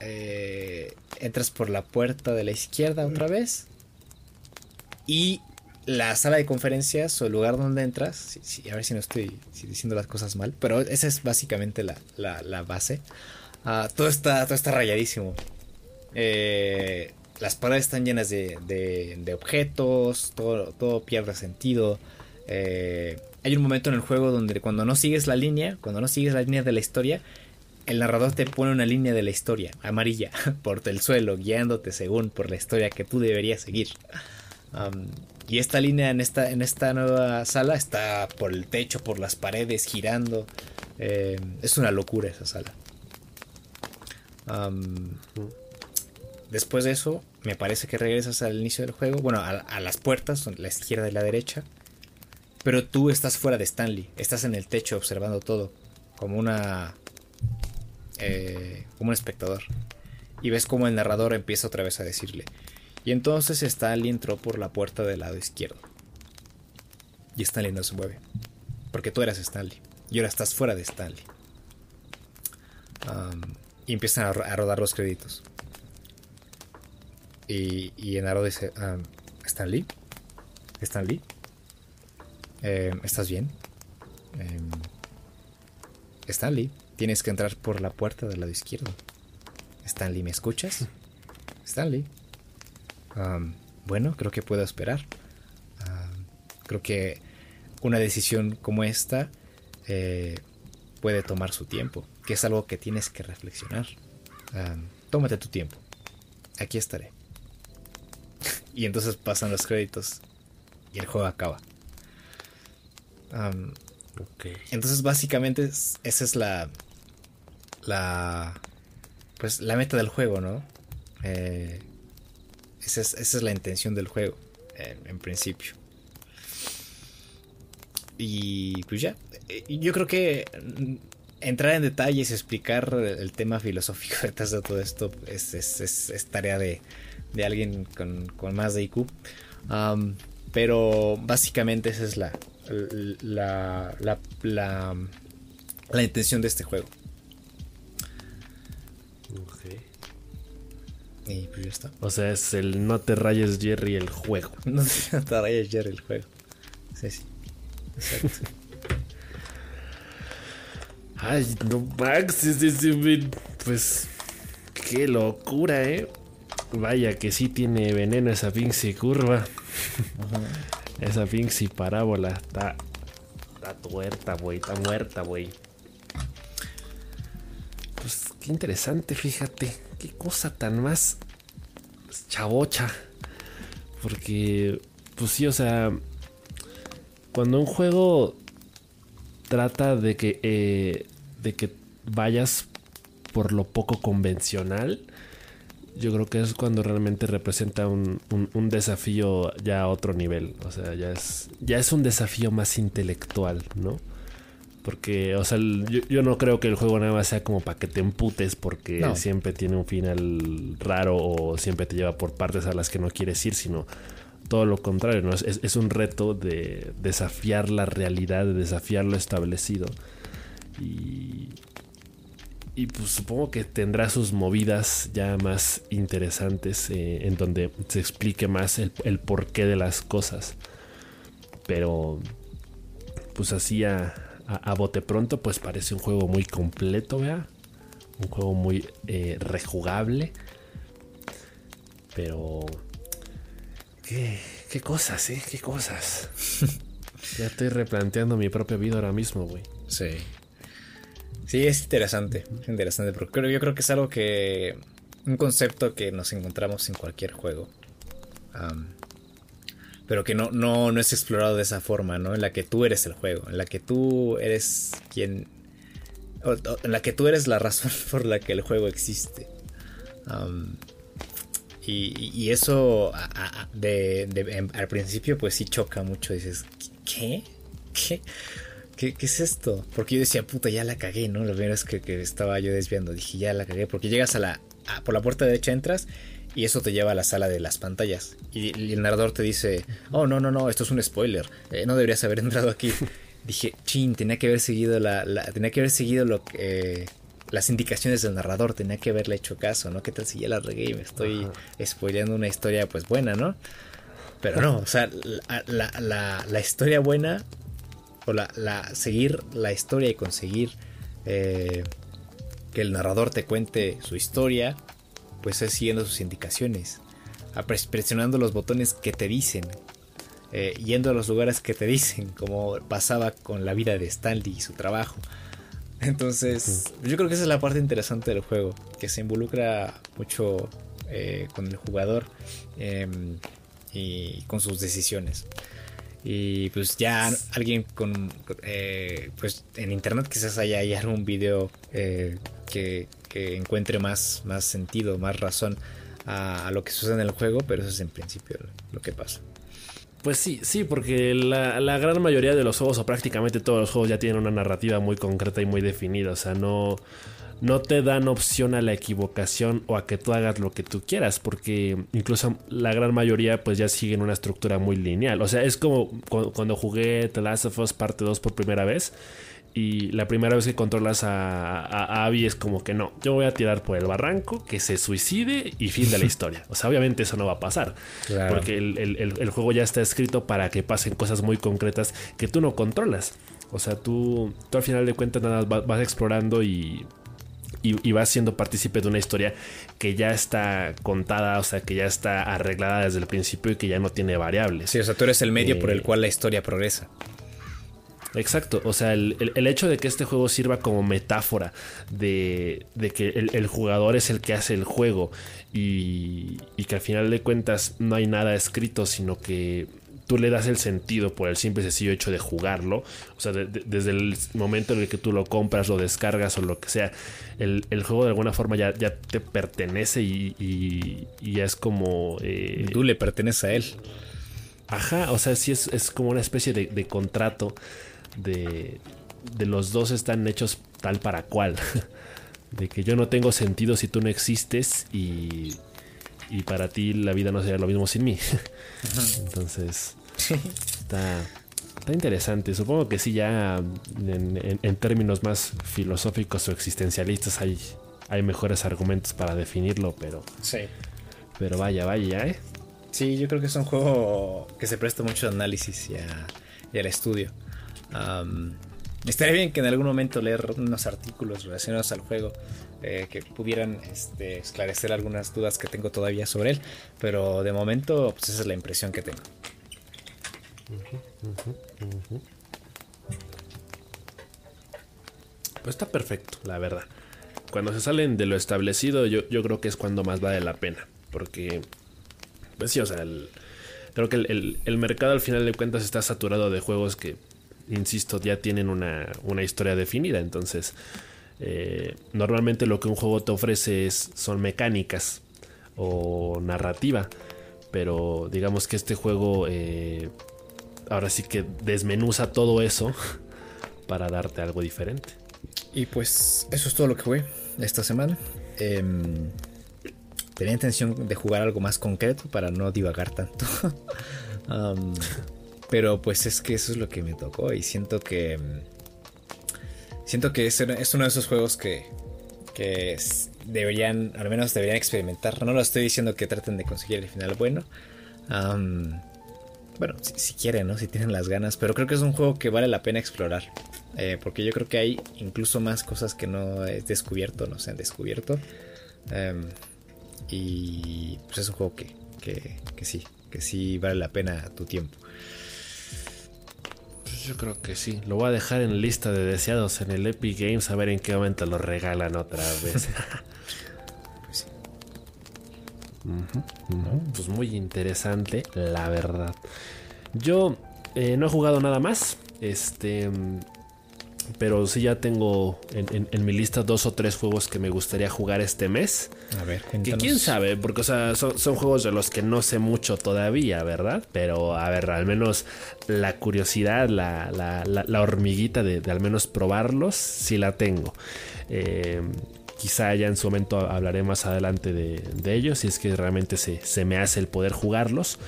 Speaker 1: Eh, entras por la puerta de la izquierda otra vez. Y la sala de conferencias o el lugar donde entras. a ver si no estoy diciendo las cosas mal. Pero esa es básicamente la, base. Ah, todo, está, todo está rayadísimo. Eh, las paredes están llenas de, objetos, todo, todo, pierde sentido. Eh, hay un momento en el juego donde cuando no sigues la línea, cuando no sigues la línea de la historia, el narrador te pone una línea de la historia, amarilla, por el suelo, guiándote según por la historia que tú deberías seguir. Y esta línea en esta, en esta nueva sala está por el techo, por las paredes, girando. Eh, es una locura esa sala. Después de eso, me parece que regresas al inicio del juego. Bueno, a, las puertas, la izquierda y la derecha. Pero tú estás fuera de Stanley. Estás en el techo observando todo. Como una. Eh, como un espectador. Y ves como el narrador empieza otra vez a decirle. Y entonces Stanley entró por la puerta del lado izquierdo. Y Stanley no se mueve. Porque tú eras Stanley. Y ahora estás fuera de Stanley. y empiezan a rodar los créditos. Y, y Enaro dice, um. ¿Están Lee? Eh, ¿Estás bien? Eh, Stanley, tienes que entrar por la puerta del lado izquierdo. Stanley, ¿me escuchas? Stanley. Um, bueno, creo que puedo esperar. Um, creo que una decisión como esta eh, puede tomar su tiempo, que es algo que tienes que reflexionar. tómate tu tiempo. Aquí estaré. Y entonces pasan los créditos y el juego acaba. Entonces básicamente esa es la, la pues la meta del juego, ¿no? Eh, esa, es, la intención del juego, en, principio. Y pues ya, eh, yo creo que entrar en detalles, explicar el tema filosófico detrás de todo esto es, tarea de, alguien con, más de IQ. pero básicamente esa es la, la, la, la intención de este juego. Y pues ya está.
Speaker 2: O sea, es el no te rayes Jerry el juego.
Speaker 1: No te rayes Jerry el juego. Sí, sí. Exacto.
Speaker 2: Ay, no, Max, pues qué locura, ¿eh? Vaya que sí tiene veneno esa Pinxi curva. esa Pinxi parábola está, está muerta, güey, está muerta, güey. Pues qué interesante, fíjate cosa tan más chavocha. Porque, pues sí, o sea, cuando un juego trata de que, eh, de que vayas por lo poco convencional, yo creo que es cuando realmente representa un, un, desafío ya a otro nivel. O sea, ya es, ya es un desafío más intelectual, ¿no? Porque, o sea, yo, no creo que el juego nada más sea como para que te emputes porque siempre tiene un final raro o siempre te lleva por partes a las que no quieres ir, sino todo lo contrario, ¿no? Es, un reto de desafiar la realidad, de desafiar lo establecido. Y, y pues supongo que tendrá sus movidas ya más interesantes eh, en donde se explique más el, el porqué de las cosas. Pero, pues así a a, bote pronto, pues parece un juego muy completo, ¿vea? Un juego muy eh, rejugable. Pero... ¿Qué, qué cosas, ¿eh? ¿Qué cosas? ya estoy replanteando mi propia vida ahora mismo, güey.
Speaker 1: Sí. Sí, es interesante. Es interesante, pero yo creo que es algo que... Un concepto que nos encontramos en cualquier juego pero que no, no, no es explorado de esa forma, ¿no? En la que tú eres el juego, en la que tú eres quien... en la que tú eres la razón por la que el juego existe. y, eso de, al principio pues sí choca mucho, dices, ¿qué? ¿Qué? ¿Qué, es esto? Porque yo decía, puta, ya la cagué, ¿no? Lo primero es que, que estaba yo desviando, dije, ya la cagué, porque llegas a la... por la puerta derecha entras y eso te lleva a la sala de las pantallas. Y, el narrador te dice, oh, no, no, no, esto es un spoiler, eh, no deberías haber entrado aquí. Dije, chin, tenía que haber seguido la, tenía que haber seguido lo que... las indicaciones del narrador, tenía que haberle hecho caso, ¿no? ¿Qué tal si ya la regué y me estoy spoileando una historia pues buena, ¿no? Pero no, o sea, la, historia buena, o la, seguir la historia y conseguir eh, que el narrador te cuente su historia, pues es siguiendo sus indicaciones, presionando los botones que te dicen, eh, yendo a los lugares que te dicen, como pasaba con la vida de Stanley y su trabajo. Entonces, yo creo que esa es la parte interesante del juego, que se involucra mucho eh, con el jugador em, y con sus decisiones. Y pues ya alguien con, eh, pues en internet quizás haya, haya algún video que, encuentre más, más sentido, más razón a, lo que sucede en el juego, pero eso es en principio lo que pasa.
Speaker 2: Pues sí, sí, porque la, la, gran mayoría de los juegos, o prácticamente todos los juegos, ya tienen una narrativa muy concreta y muy definida. O sea, no, no te dan opción a la equivocación o a que tú hagas lo que tú quieras, porque incluso la gran mayoría pues ya siguen una estructura muy lineal. O sea, es como cuando jugué The Last of Us parte 2 por primera vez y la primera vez que controlas a, Abby es como que no, yo voy a tirar por el barranco, que se suicide y fin de la historia. O sea, obviamente eso no va a pasar. Porque el, juego ya está escrito para que pasen cosas muy concretas que tú no controlas. O sea, tú, tú al final de cuentas nada vas, explorando y, y, vas siendo partícipe de una historia que ya está contada, o sea, que ya está arreglada desde el principio y que ya no tiene variables.
Speaker 1: Sí, o sea, tú eres el medio por el eh, cual la historia progresa.
Speaker 2: Exacto, o sea, el, hecho de que este juego sirva como metáfora de, que el, jugador es el que hace el juego y, que al final de cuentas no hay nada escrito, sino que tú le das el sentido por el simple y sencillo hecho de jugarlo. O sea, desde el momento en el que tú lo compras, lo descargas o lo que sea, el, juego de alguna forma ya, ya te pertenece y, y, es como...
Speaker 1: Eh, tú le perteneces a él.
Speaker 2: Ajá, o sea, sí es, es como una especie de, de contrato de, de los dos están hechos tal para cual. de que yo no tengo sentido si tú no existes y, y para ti la vida no sería lo mismo sin mí. Entonces, está, está, interesante. Supongo que sí, ya en, términos más filosóficos o existencialistas hay, hay mejores argumentos para definirlo, pero...
Speaker 1: Sí.
Speaker 2: Pero vaya, vaya, ¿eh?
Speaker 1: Sí, yo creo que es un juego que se presta mucho análisis y, y al estudio. Estaría bien que en algún momento leer unos artículos relacionados al juego eh, que pudieran este, esclarecer algunas dudas que tengo todavía sobre él, pero de momento pues esa es la impresión que tengo.
Speaker 2: Pues está perfecto, la verdad. Cuando se salen de lo establecido, yo, yo creo que es cuando más vale la pena. Porque, pues sí, o sea, creo que el mercado al final de cuentas está saturado de juegos que insisto, ya tienen una, una historia definida. Entonces, eh, normalmente lo que un juego te ofrece es, son mecánicas o narrativa. Pero digamos que este juego eh, ahora sí que desmenuza todo eso para darte algo diferente.
Speaker 1: Y pues eso es todo lo que fue esta semana. Em, tenía intención de jugar algo más concreto para no divagar tanto. Pero pues es que eso es lo que me tocó y siento que... Siento que es, uno de esos juegos que, que deberían, al menos deberían experimentar. No lo estoy diciendo que traten de conseguir el final bueno. bueno, si, quieren, ¿no? Si tienen las ganas. Pero creo que es un juego que vale la pena explorar. Eh, porque yo creo que hay incluso más cosas que no he descubierto, no se han descubierto. Em, y pues es un juego que, que, que sí, que sí vale la pena tu tiempo.
Speaker 2: Yo creo que sí. Lo voy a dejar en lista de deseados en el Epic Games a ver en qué momento lo regalan otra vez. pues, pues muy interesante, la verdad. Yo eh, no he jugado nada más. Este. Pero sí ya tengo en, mi lista dos o tres juegos que me gustaría jugar este mes.
Speaker 1: A ver,
Speaker 2: Que quién sabe, porque o sea, son, juegos de los que no sé mucho todavía, ¿verdad? Pero a ver, al menos la curiosidad, la, la, hormiguita de, al menos probarlos, sí la tengo. Eh, quizá ya en su momento hablaré más adelante de, de ellos, si es que realmente se, se me hace el poder jugarlos.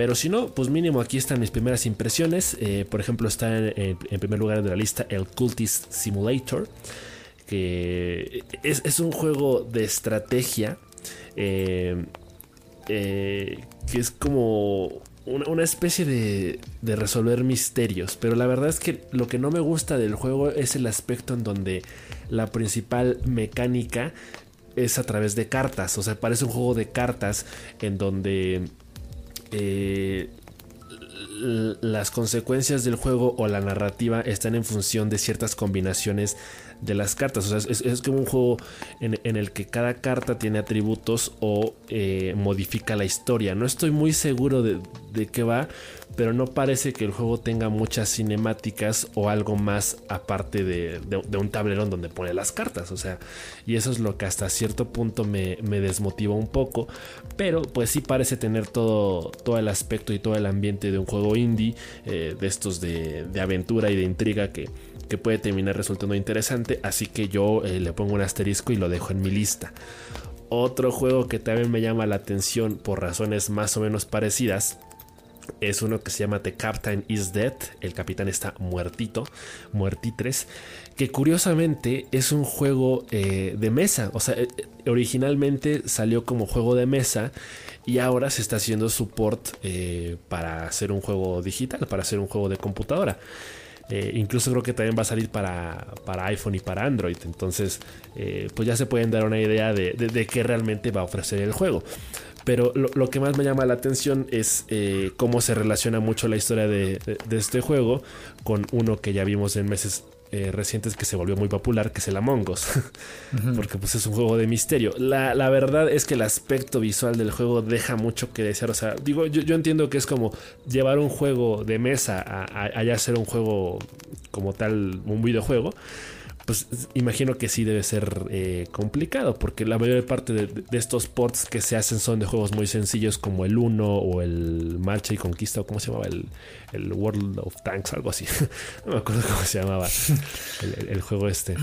Speaker 2: Pero si no, pues mínimo aquí están mis primeras impresiones. Eh, por ejemplo, está en, primer lugar de la lista el Cultist Simulator. Que es, un juego de estrategia. Eh, eh, que es como una, especie de, de, resolver misterios. Pero la verdad es que lo que no me gusta del juego es el aspecto en donde la principal mecánica es a través de cartas. O sea, parece un juego de cartas en donde eh, las consecuencias del juego o la narrativa están en función de ciertas combinaciones de las cartas. O sea, es, como un juego en, el que cada carta tiene atributos o eh, modifica la historia. No estoy muy seguro de, de qué va, pero no parece que el juego tenga muchas cinemáticas o algo más aparte de, un tablerón donde pone las cartas. O sea, y eso es lo que hasta cierto punto me, me desmotiva un poco. Pero pues sí parece tener todo, todo el aspecto y todo el ambiente de un juego indie, eh, de estos de, aventura y de intriga que, que puede terminar resultando interesante. Así que yo eh, le pongo un asterisco y lo dejo en mi lista. Otro juego que también me llama la atención por razones más o menos parecidas es uno que se llama The Captain is Dead, el capitán está muertito, muertitres, que curiosamente es un juego eh, de mesa, o sea, eh, originalmente salió como juego de mesa y ahora se está haciendo support eh, para hacer un juego digital, para hacer un juego de computadora. incluso creo que también va a salir para, iPhone y para Android. Entonces, pues ya se pueden dar una idea de, de qué realmente va a ofrecer el juego. Pero lo, que más me llama la atención es eh, cómo se relaciona mucho la historia de, este juego con uno que ya vimos en meses eh, recientes que se volvió muy popular, que es el Among Us, porque pues es un juego de misterio. La, verdad es que el aspecto visual del juego deja mucho que desear, o sea, digo, yo, entiendo que es como llevar un juego de mesa a, a, a ser un juego como tal, un videojuego pues imagino que sí debe ser eh, complicado, porque la mayor parte de, estos ports que se hacen son de juegos muy sencillos como el 1 o el Marcha y Conquista, o cómo se llamaba, el, World of Tanks, algo así. no me acuerdo cómo se llamaba el, juego este.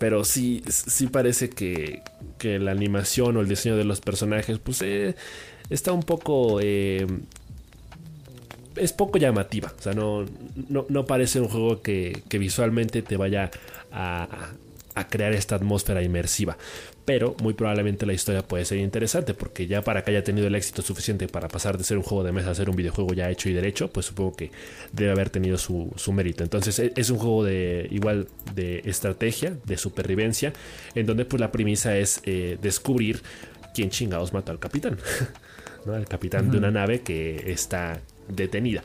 Speaker 2: Pero sí, sí parece que, que, la animación o el diseño de los personajes, pues eh, está un poco... Eh, es poco llamativa. O sea, no, no, parece un juego que, que, visualmente te vaya a, crear esta atmósfera inmersiva. Pero muy probablemente la historia puede ser interesante porque ya para que haya tenido el éxito suficiente para pasar de ser un juego de mesa a ser un videojuego ya hecho y derecho, pues supongo que debe haber tenido su, mérito. Entonces e, es un juego de igual de estrategia, de supervivencia, en donde pues la premisa es eh, descubrir quién chingados mató al capitán. ¿no? El capitán de una nave que está detenida.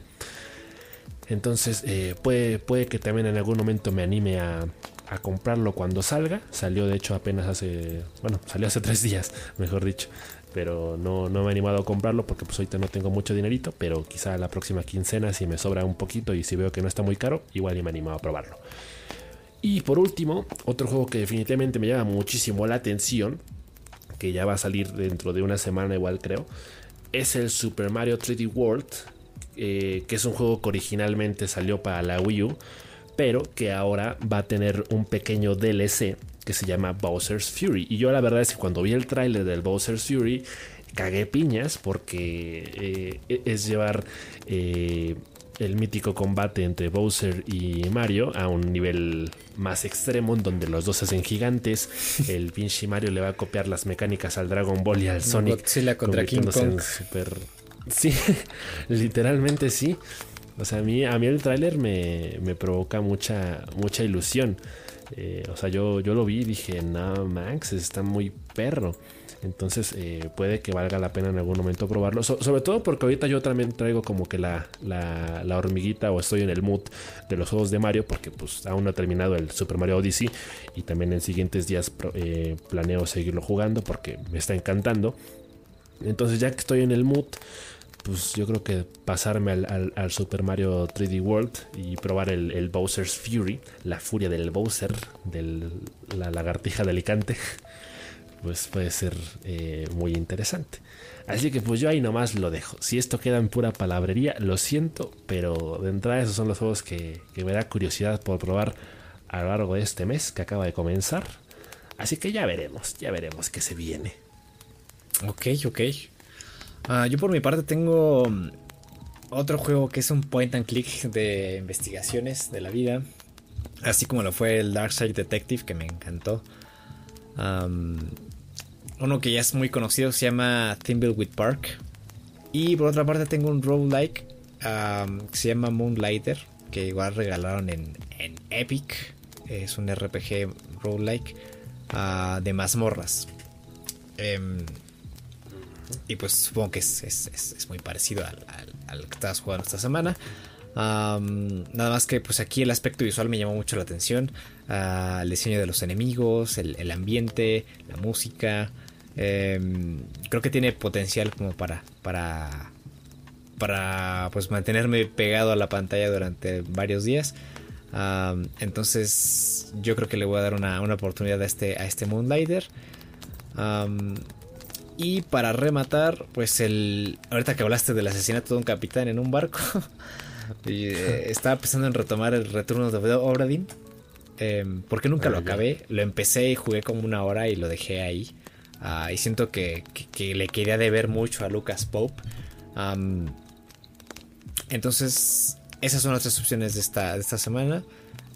Speaker 2: Entonces eh, puede, puede que también en algún momento me anime a, a comprarlo cuando salga. Salió de hecho apenas hace, bueno, salió hace tres días, mejor dicho. Pero no, no me he animado a comprarlo porque pues ahorita no tengo mucho dinerito. Pero quizá la próxima quincena si me sobra un poquito y si veo que no está muy caro, igual y me animo a probarlo. Y por último, otro juego que definitivamente me llama muchísimo la atención, que ya va a salir dentro de una semana igual creo, es el Super Mario 3D World, eh, que es un juego que originalmente salió para la Wii U pero que ahora va a tener un pequeño DLC que se llama Bowser's Fury. Y yo la verdad es que cuando vi el tráiler del Bowser's Fury, cagué piñas porque eh, es llevar eh, el mítico combate entre Bowser y Mario a un nivel más extremo en donde los dos se hacen gigantes. El pinche Mario le va a copiar las mecánicas al Dragon Ball y al Sonic.
Speaker 1: contra King Kong.
Speaker 2: Super... Sí, literalmente sí. O sea, a mí, a mí el tráiler me, provoca mucha, mucha ilusión. Eh, o sea, yo, yo lo vi y dije, no, Max, está muy perro. Entonces eh, puede que valga la pena en algún momento probarlo. sobre todo porque ahorita yo también traigo como que la, la, hormiguita o estoy en el mood de los juegos de Mario porque pues aún no he terminado el Super Mario Odyssey y también en siguientes días eh, planeo seguirlo jugando porque me está encantando. Entonces ya que estoy en el mood pues yo creo que pasarme al, Super Mario 3D World y probar el, Bowser's Fury, la furia del Bowser, de la lagartija de Alicante, pues puede ser eh, muy interesante. Así que pues yo ahí nomás lo dejo. Si esto queda en pura palabrería, lo siento, pero de entrada esos son los juegos que, que me da curiosidad por probar a lo largo de este mes que acaba de comenzar. Así que ya veremos, ya veremos qué se viene.
Speaker 1: Ok, ok. Ah, yo por mi parte tengo mm, otro juego que es un point and click de investigaciones de la vida. Así como lo fue el Darkside Detective, que me encantó. uno que ya es muy conocido se llama Thimbleweed Park. Y por otra parte tengo un roguelike um, que se llama Moonlighter, que igual regalaron en, Epic. Es un RPG roguelike uh, de mazmorras. Em, y pues supongo que es, muy parecido al, que estabas jugando esta semana. nada más que pues aquí el aspecto visual me llamó mucho la atención. Ah, el diseño de los enemigos, el, ambiente, la música. Em, creo que tiene potencial como para, para, para pues mantenerme pegado a la pantalla durante varios días. entonces yo creo que le voy a dar una, oportunidad a este, a este Moonlighter. Y para rematar, pues el. Ahorita que hablaste del asesinato de un capitán en un barco. Eh, estaba pensando en retomar el retorno de Obradin. Em, porque nunca lo acabé. Lo empecé y jugué como una hora y lo dejé ahí. Ah, y siento que, le quería deber mucho a Lucas Pope. entonces, esas son nuestras opciones de esta, de esta semana.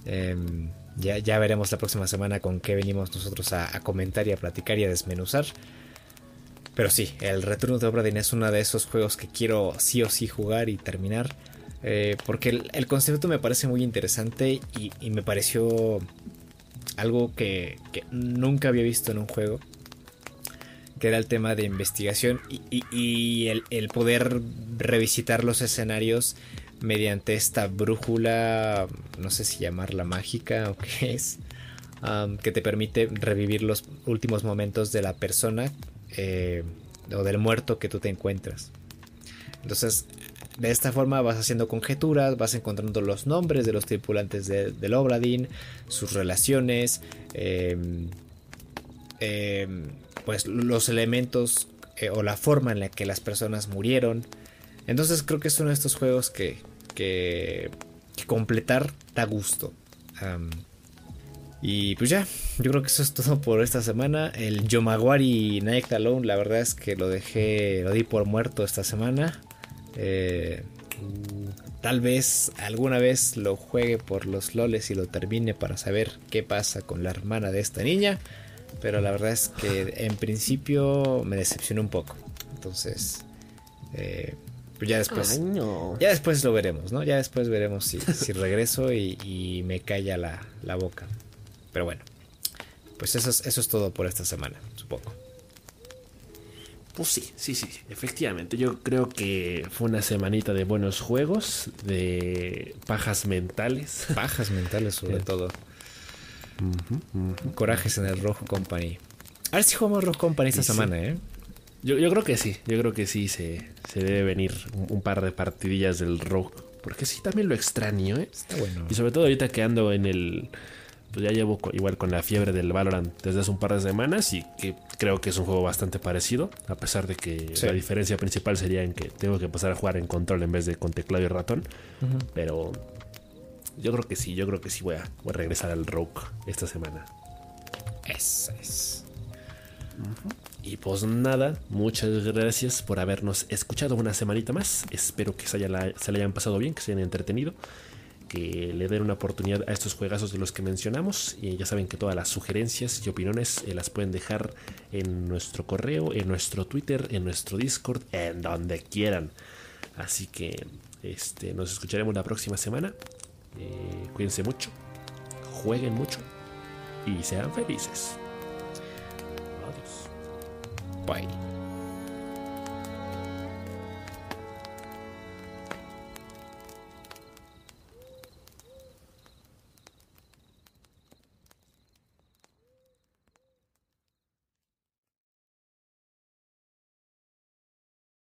Speaker 1: Em, ya, ya, veremos la próxima semana con qué venimos nosotros a, a comentar y a platicar y a desmenuzar. Pero sí, el Return the Obra es uno de esos juegos que quiero sí o sí jugar y terminar. Eh, porque el, concepto me parece muy interesante y, me pareció algo que, nunca había visto en un juego. Que era el tema de investigación y, el, poder revisitar los escenarios mediante esta brújula, no sé si llamarla mágica o qué es, que te permite revivir los últimos momentos de la persona eh, o del muerto que tú te encuentras. Entonces, de esta forma vas haciendo conjeturas, vas encontrando los nombres de los tripulantes del Obradin, sus relaciones, em, em, pues los elementos eh, o la forma en la que las personas murieron. Entonces creo que es uno de estos juegos que, que, completar da gusto. Y pues ya, yo creo que eso es todo por esta semana. El Yomagwari Night Alone, la verdad es que lo dejé, lo di por muerto esta semana. Eh, tal vez alguna vez lo juegue por los loles y lo termine para saber qué pasa con la hermana de esta niña. Pero la verdad es que en principio me decepcionó un poco. Entonces, eh, pues ya después. Ya después lo veremos, ¿no? Ya después veremos si, regreso y, me calla la, la, boca. Pero bueno, pues eso es, eso es todo por esta semana, supongo.
Speaker 2: Pues sí, sí, sí, efectivamente. Yo creo que fue una semanita de buenos juegos, de pajas mentales.
Speaker 1: Pajas mentales sobre todo. Corajes en el Rojo Company. A ver si jugamos Rojo Company esta semana, ¿eh?
Speaker 2: Yo, creo que sí, yo creo que sí se, debe venir un, par de partidillas del Rogue. Porque sí, también lo extraño, ¿eh?
Speaker 1: Está bueno.
Speaker 2: Y sobre todo ahorita que ando en el pues ya llevo igual con la fiebre del Valorant desde hace un par de semanas y que creo que es un juego bastante parecido, a pesar de que la diferencia principal sería en que tengo que pasar a jugar en control en vez de con teclado y ratón. Pero yo creo que sí, yo creo que sí voy a, regresar al Rogue esta semana.
Speaker 1: Eso es.
Speaker 2: Y pues nada, muchas gracias por habernos escuchado una semanita más. Espero que se, haya se le hayan pasado bien, que se hayan entretenido que le den una oportunidad a estos juegazos de los que mencionamos. Y ya saben que todas las sugerencias y opiniones eh, las pueden dejar en nuestro correo, en nuestro Twitter, en nuestro Discord, en donde quieran. Así que este, nos escucharemos la próxima semana. Eh, cuídense mucho, jueguen mucho y sean felices.
Speaker 1: Adiós. Bye.